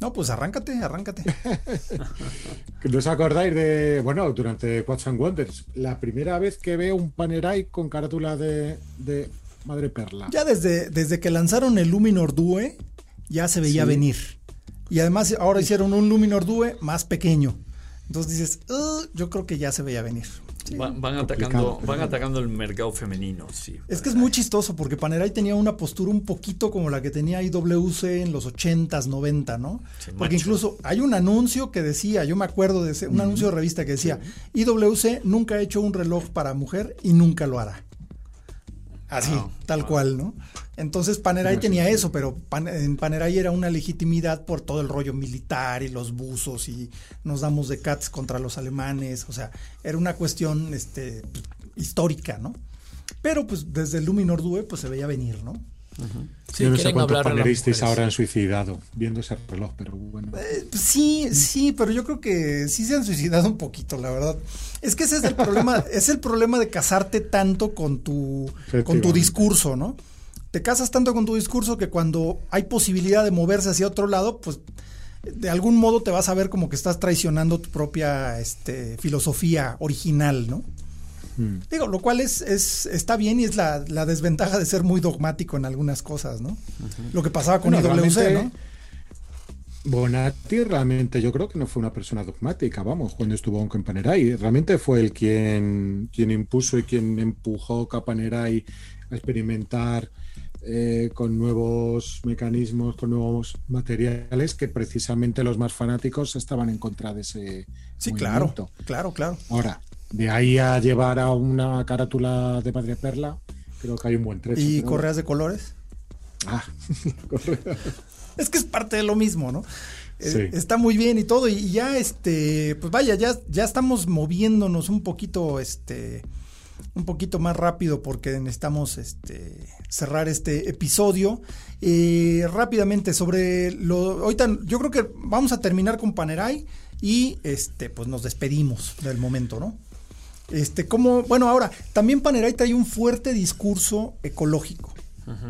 No, pues arráncate, arráncate. ¿No os acordáis de, bueno, durante Watch and Wonders, la primera vez que veo un Panerai con carátula de, de madre perla? Ya desde, desde que lanzaron el Luminor Due, ya se veía Sí. venir. Y además ahora hicieron un Luminor Due más pequeño. Entonces dices, "Uh, yo creo que ya se veía venir. Van, atacando, van atacando el mercado femenino, sí. Es que es muy chistoso porque Panerai tenía una postura un poquito como la que tenía IWC en los 80s, 90, ¿no? porque incluso hay un anuncio que decía, yo me acuerdo de ese, un anuncio de revista que decía, IWC nunca ha hecho un reloj para mujer y nunca lo hará. Así, tal cual, ¿no? Entonces Panerai tenía eso, pero en Panerai era una legitimidad por todo el rollo militar y los buzos y nos damos de cats contra los alemanes, o sea, era una cuestión este, histórica, ¿no? Pero pues desde el Luminor Due pues se veía venir, ¿no? Sí, no sé cuántos panelistas ahora han suicidado viendo ese reloj, pero bueno. Eh, sí, sí, pero yo creo que sí se han suicidado un poquito, la verdad. Es que ese es el problema, es el problema de casarte tanto con tu, con tu discurso, ¿no? Te casas tanto con tu discurso que cuando hay posibilidad de moverse hacia otro lado, pues de algún modo te vas a ver como que estás traicionando tu propia este, filosofía original, ¿no? Mm. Digo, lo cual es, es, está bien y es la, desventaja de ser muy dogmático en algunas cosas, ¿no? Lo que pasaba con IWC, ¿no? Bonatti realmente yo creo que no fue una persona dogmática, vamos, cuando estuvo en Panerai. Realmente fue el quien, quien impuso y quien empujó a Panerai a experimentar eh, con nuevos mecanismos, con nuevos materiales que precisamente los más fanáticos estaban en contra de ese. Sí, claro, claro, claro. Ahora, de ahí a llevar a una carátula de madre perla, creo que hay un buen trecho. ¿Y correas de colores? Ah, Es que es parte de lo mismo, ¿no? Eh, está muy bien y todo, y ya este, pues vaya, ya, ya estamos moviéndonos un poquito, este, un poquito más rápido porque necesitamos este, cerrar este episodio. Eh, rápidamente sobre lo. Ahorita yo creo que vamos a terminar con Panerai y este, pues nos despedimos del momento, ¿no? Este, como, bueno, ahora, también Panerai trae un fuerte discurso ecológico,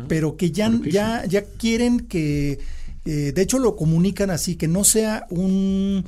pero que ya, ya, ya quieren que, eh, de hecho lo comunican así, que no sea un,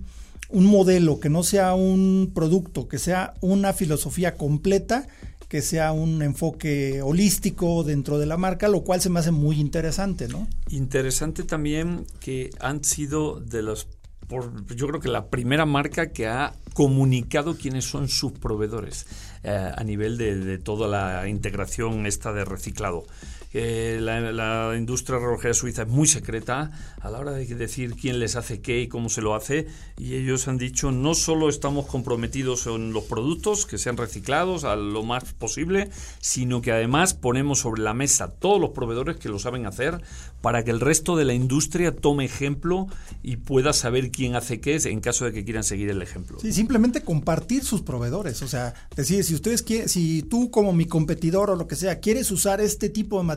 un modelo, que no sea un producto, que sea una filosofía completa, que sea un enfoque holístico dentro de la marca, lo cual se me hace muy interesante, ¿no? Interesante también que han sido de los yo creo que la primera marca que ha comunicado quiénes son sus proveedores eh, a nivel de, de, toda la integración esta de reciclado la, industria relojera suiza es muy secreta a la hora de decir quién les hace qué y cómo se lo hace. Y ellos han dicho, no solo estamos comprometidos en los productos que sean reciclados a lo más posible, sino que además ponemos sobre la mesa todos los proveedores que lo saben hacer para que el resto de la industria tome ejemplo y pueda saber quién hace qué en caso de que quieran seguir el ejemplo. Sí, simplemente compartir sus proveedores. O sea, decir, si ustedes quieren, si tú como mi competidor o lo que sea, quieres usar este tipo de material,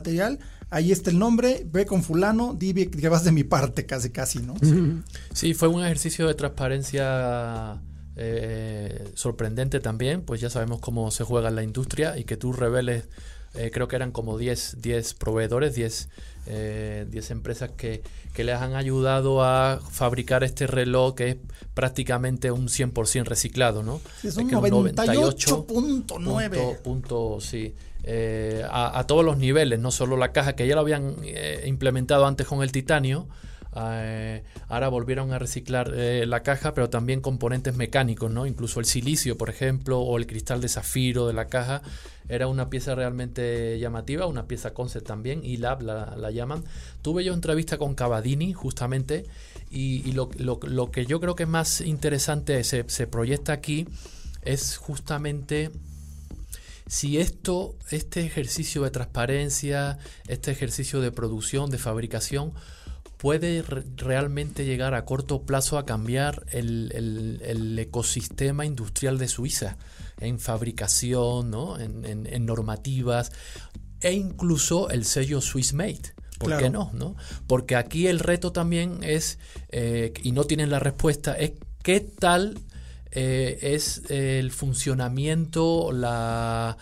ahí está el nombre, ve con fulano, di que vas de mi parte, casi casi, ¿no? Sí, fue un ejercicio de transparencia eh, sorprendente también, pues ya sabemos cómo se juega en la industria y que tú reveles, eh, creo que eran como 10, 10 proveedores, 10, eh, empresas que, que, les han ayudado a fabricar este reloj que es prácticamente un 100% reciclado, ¿no? es un 98.9. Punto, sí. Eh, a, todos los niveles, no solo la caja, que ya lo habían eh, implementado antes con el titanio, eh, ahora volvieron a reciclar la caja, pero también componentes mecánicos, ¿no? Incluso el silicio, por ejemplo, o el cristal de zafiro de la caja, era una pieza realmente llamativa, una pieza concept también, y Lab la, llaman. Tuve yo entrevista con Cavadini, justamente, y, lo, que yo creo que es más interesante se, se proyecta aquí es justamente si esto, este ejercicio de transparencia, este ejercicio de producción, de fabricación, puede realmente llegar a corto plazo a cambiar el, ecosistema industrial de Suiza en fabricación, ¿no? en, normativas e incluso el sello Swiss Made. ¿Por qué no, no? Porque aquí el reto también es, eh, y no tienen la respuesta, es qué tal eh, es el funcionamiento, la,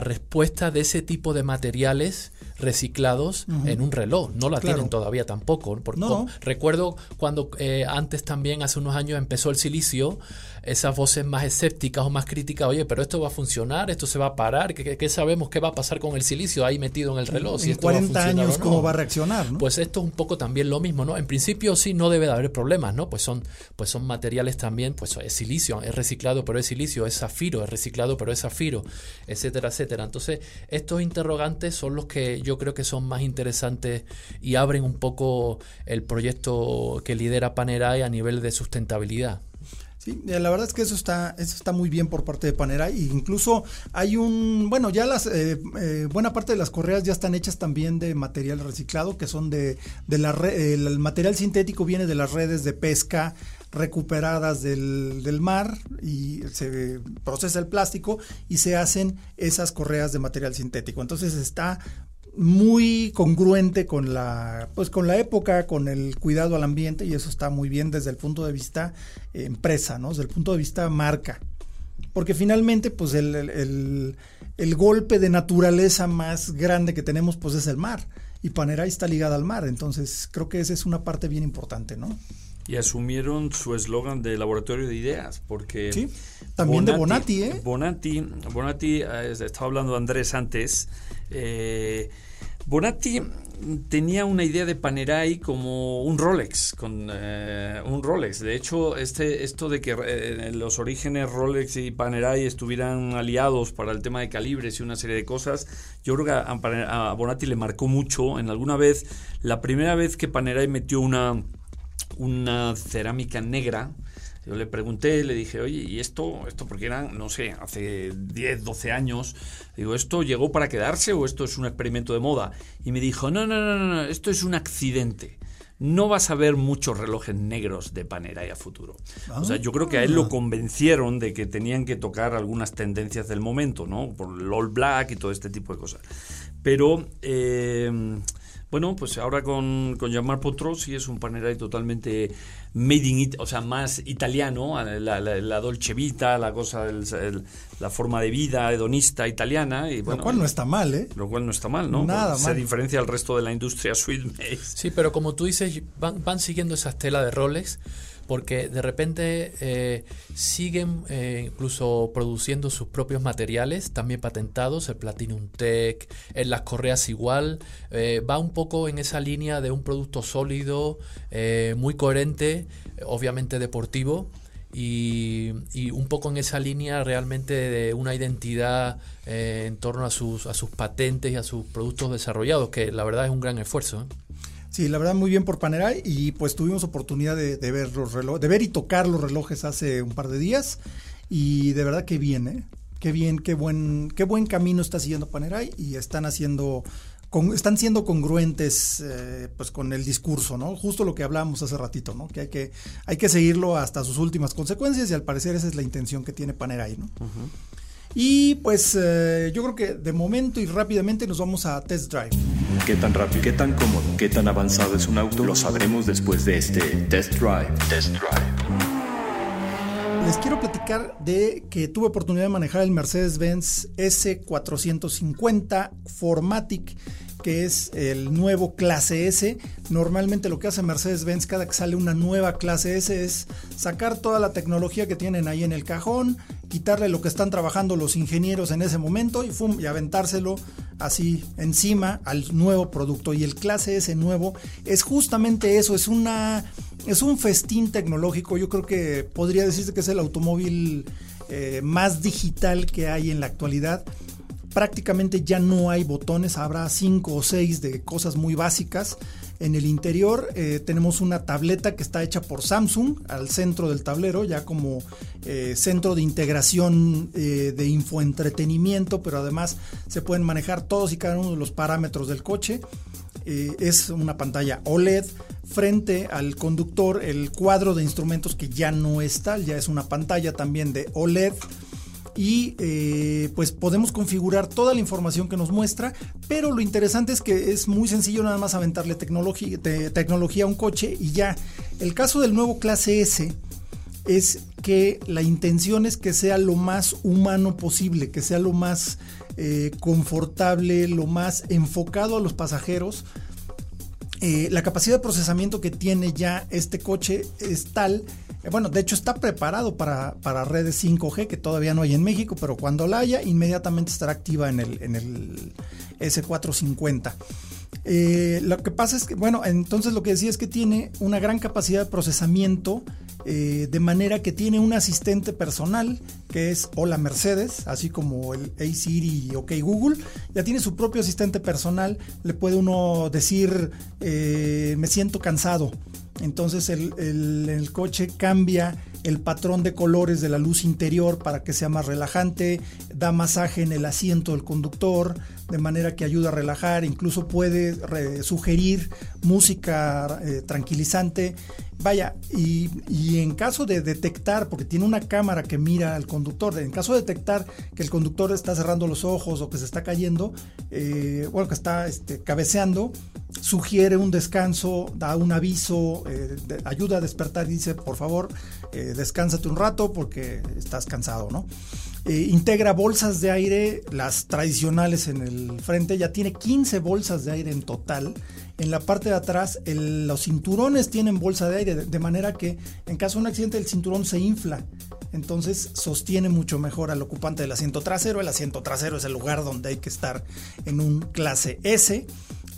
respuesta de ese tipo de materiales reciclados en un reloj. No la tienen todavía tampoco. Porque recuerdo cuando eh, antes también, hace unos años, empezó el silicio, esas voces más escépticas o más críticas, oye, pero esto va a funcionar, esto se va a parar, ¿qué, sabemos qué va a pasar con el silicio ahí metido en el reloj? En, 40 años, ¿cómo va a reaccionar? Pues esto es un poco también lo mismo, ¿no? En principio sí no debe de haber problemas, ¿no? Pues son, pues son materiales también, pues es silicio, es reciclado pero es silicio, es zafiro, es reciclado pero es zafiro, etcétera, etcétera. Entonces, estos interrogantes son los que yo creo que son más interesantes y abren un poco el proyecto que lidera Panerai a nivel de sustentabilidad. Sí, eh, la verdad es que eso está, eso está muy bien por parte de Panera. E incluso hay un, bueno, ya las, eh, eh, buena parte de las correas ya están hechas también de material reciclado, que son de, de la el material sintético viene de las redes de pesca recuperadas del, del, mar y se procesa el plástico y se hacen esas correas de material sintético. Entonces está muy congruente con la pues con la época, con el cuidado al ambiente y eso está muy bien desde el punto de vista eh, empresa, ¿no? Desde el punto de vista marca. Porque finalmente pues el, el, el, golpe de naturaleza más grande que tenemos pues es el mar y Panerai está ligada al mar, entonces creo que esa es una parte bien importante, ¿no? Y asumieron su eslogan de laboratorio de ideas, porque... Sí, también de Bonatti, ¿eh? Bonatti, Bonatti, eh, estaba hablando de Andrés antes, eh, Bonatti tenía una idea de Panerai como un Rolex, con eh, un Rolex. De hecho, este, esto de que eh, los orígenes Rolex y Panerai estuvieran aliados para el tema de calibres y una serie de cosas, yo creo que a, Bonatti le marcó mucho. En alguna vez, la primera vez que Panerai metió una, una cerámica negra, yo le pregunté, le dije, oye, ¿y esto? Esto porque eran, no sé, hace 10, 12 años. Digo, ¿esto llegó para quedarse o esto es un experimento de moda? Y me dijo, no, no, no, no, esto es un accidente. No vas a ver muchos relojes negros de Panera y a futuro. O sea, yo creo que a él lo ah. convencieron de que tenían que tocar algunas tendencias del momento, ¿no? Por el All Black y todo este tipo de cosas. Pero... Eh, bueno, pues ahora con, con Jean-Marc Potrosi es un Panerai totalmente made in o sea, más italiano, la, la, dolce vita, la cosa, la forma de vida hedonista italiana. Y, lo cual no está mal, ¿eh? Lo cual no está mal, ¿no? Nada Se diferencia al resto de la industria sweet Sí, pero como tú dices, van, van siguiendo esa estela de roles porque de repente eh, siguen eh, incluso produciendo sus propios materiales, también patentados, el Platinum Tech, en las correas igual, eh, va un poco en esa línea de un producto sólido, muy coherente, obviamente deportivo. Y, un poco en esa línea realmente de una identidad en torno a sus, a sus patentes y a sus productos desarrollados, que la verdad es un gran esfuerzo. Sí, la verdad muy bien por Panerai y pues tuvimos oportunidad de, ver los relojes, de ver y tocar los relojes hace un par de días y de verdad que bien, ¿eh? Qué bien, qué buen, qué buen camino está siguiendo Panerai y están haciendo están siendo congruentes eh, pues con el discurso, ¿no? Justo lo que hablábamos hace ratito, ¿no? Que hay que, hay que seguirlo hasta sus últimas consecuencias y al parecer esa es la intención que tiene Panerai, ¿no? Y pues eh, yo creo que de momento y rápidamente nos vamos a test drive. ¿Qué tan rápido, qué tan cómodo, qué tan avanzado es un auto? Lo sabremos después de este test drive. Test drive. Les quiero platicar de que tuve oportunidad de manejar el Mercedes-Benz S450 Formatic que es el nuevo clase S. Normalmente lo que hace Mercedes-Benz cada que sale una nueva clase S es sacar toda la tecnología que tienen ahí en el cajón, quitarle lo que están trabajando los ingenieros en ese momento y, y aventárselo así encima al nuevo producto. Y el clase S nuevo es justamente eso, es una es un festín tecnológico. Yo creo que podría decirse que es el automóvil eh, más digital que hay en la actualidad prácticamente ya no hay botones, habrá cinco o seis de cosas muy básicas. En el interior eh, tenemos una tableta que está hecha por Samsung al centro del tablero, ya como eh, centro de integración eh, de infoentretenimiento, pero además se pueden manejar todos y cada uno de los parámetros del coche. es una pantalla OLED. Frente al conductor, el cuadro de instrumentos que ya no está, ya es una pantalla también de OLED y eh, pues podemos configurar toda la información que nos muestra, pero lo interesante es que es muy sencillo nada más aventarle tecnología, tecnología a un coche y ya. El caso del nuevo clase S es que la intención es que sea lo más humano posible, que sea lo más eh, confortable, lo más enfocado a los pasajeros. Eh, la capacidad de procesamiento que tiene ya este coche es tal, bueno, de hecho está preparado para, para, redes 5G que todavía no hay en México, pero cuando la haya, inmediatamente estará activa en el, en el S450. Eh, lo que pasa es que, bueno, entonces lo que decía es que tiene una gran capacidad de procesamiento, eh, de manera que tiene un asistente personal que es Hola Mercedes, así como el Hey Siri y OK Google. Ya tiene su propio asistente personal, le puede uno decir, eh, me siento cansado. Entonces el, el coche cambia el patrón de colores de la luz interior para que sea más relajante, da masaje en el asiento del conductor, de manera que ayuda a relajar, incluso puede sugerir música eh, tranquilizante. Vaya, y, en caso de detectar, porque tiene una cámara que mira al conductor, en caso de detectar que el conductor está cerrando los ojos o que se está cayendo, eh, bueno, que está este, cabeceando, sugiere un descanso, da un aviso, eh, ayuda a despertar y dice, por favor, descánsate un rato porque estás cansado, ¿no? Eh, integra bolsas de aire, las tradicionales en el frente, ya tiene 15 bolsas de aire en total. En la parte de atrás, los cinturones tienen bolsa de aire, de, manera que en caso de un accidente el cinturón se infla. Entonces sostiene mucho mejor al ocupante del asiento trasero. El asiento trasero es el lugar donde hay que estar en un clase S.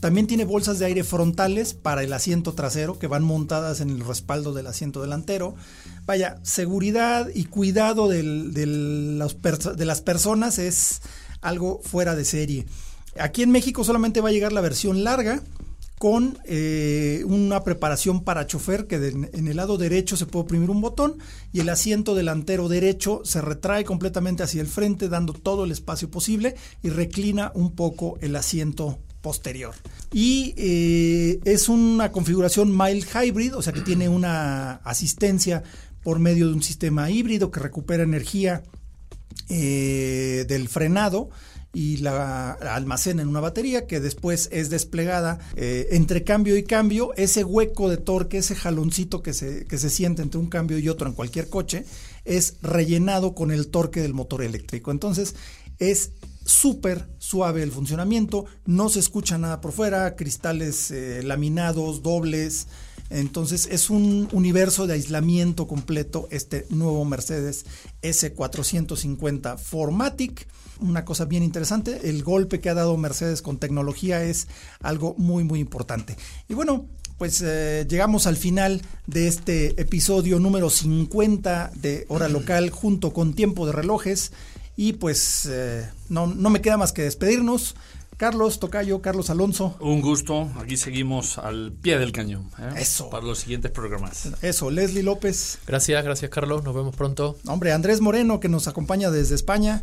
También tiene bolsas de aire frontales para el asiento trasero que van montadas en el respaldo del asiento delantero vaya, seguridad y cuidado de las personas es algo fuera de serie. Aquí en México solamente va a llegar la versión larga con eh, una preparación para chofer que en el lado derecho se puede oprimir un botón y el asiento delantero derecho se retrae completamente hacia el frente dando todo el espacio posible y reclina un poco el asiento posterior. Y eh, es una configuración mild hybrid, o sea que tiene una asistencia por medio de un sistema híbrido que recupera energía eh, del frenado y la almacena en una batería que después es desplegada eh, entre cambio y cambio. Ese hueco de torque, ese jaloncito que se, que se siente entre un cambio y otro en cualquier coche, es rellenado con el torque del motor eléctrico. Entonces es súper suave el funcionamiento, no se escucha nada por fuera, cristales eh, laminados, dobles, entonces es un universo de aislamiento completo este nuevo Mercedes S450 Formatic. Una cosa bien interesante, el golpe que ha dado Mercedes con tecnología es algo muy muy importante. Y bueno, pues eh, llegamos al final de este episodio número 50 de Hora Local junto con Tiempo de Relojes. Y pues eh, no, no me queda más que despedirnos. Carlos Tocayo, Carlos Alonso. Un gusto, aquí seguimos al pie del cañón. ¿eh? Eso. Para los siguientes programas. Eso, Leslie López. Gracias, gracias Carlos, nos vemos pronto. Hombre, Andrés Moreno, que nos acompaña desde España.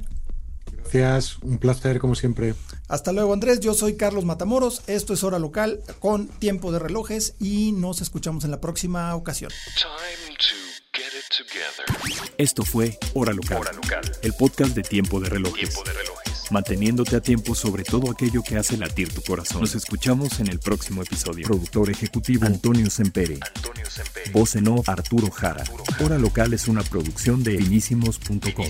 Gracias, un placer como siempre. Hasta luego Andrés, yo soy Carlos Matamoros, esto es Hora Local con tiempo de relojes y nos escuchamos en la próxima ocasión. Esto fue Hora Local, el podcast de tiempo de relojes. Tiempo de relojes manteniéndote a tiempo sobre todo aquello que hace latir tu corazón. Nos escuchamos en el próximo episodio. Productor ejecutivo Antonio Sempere. Antonio Sempere. Voz en off Arturo Jara. Hora Local es una producción de finísimos.com.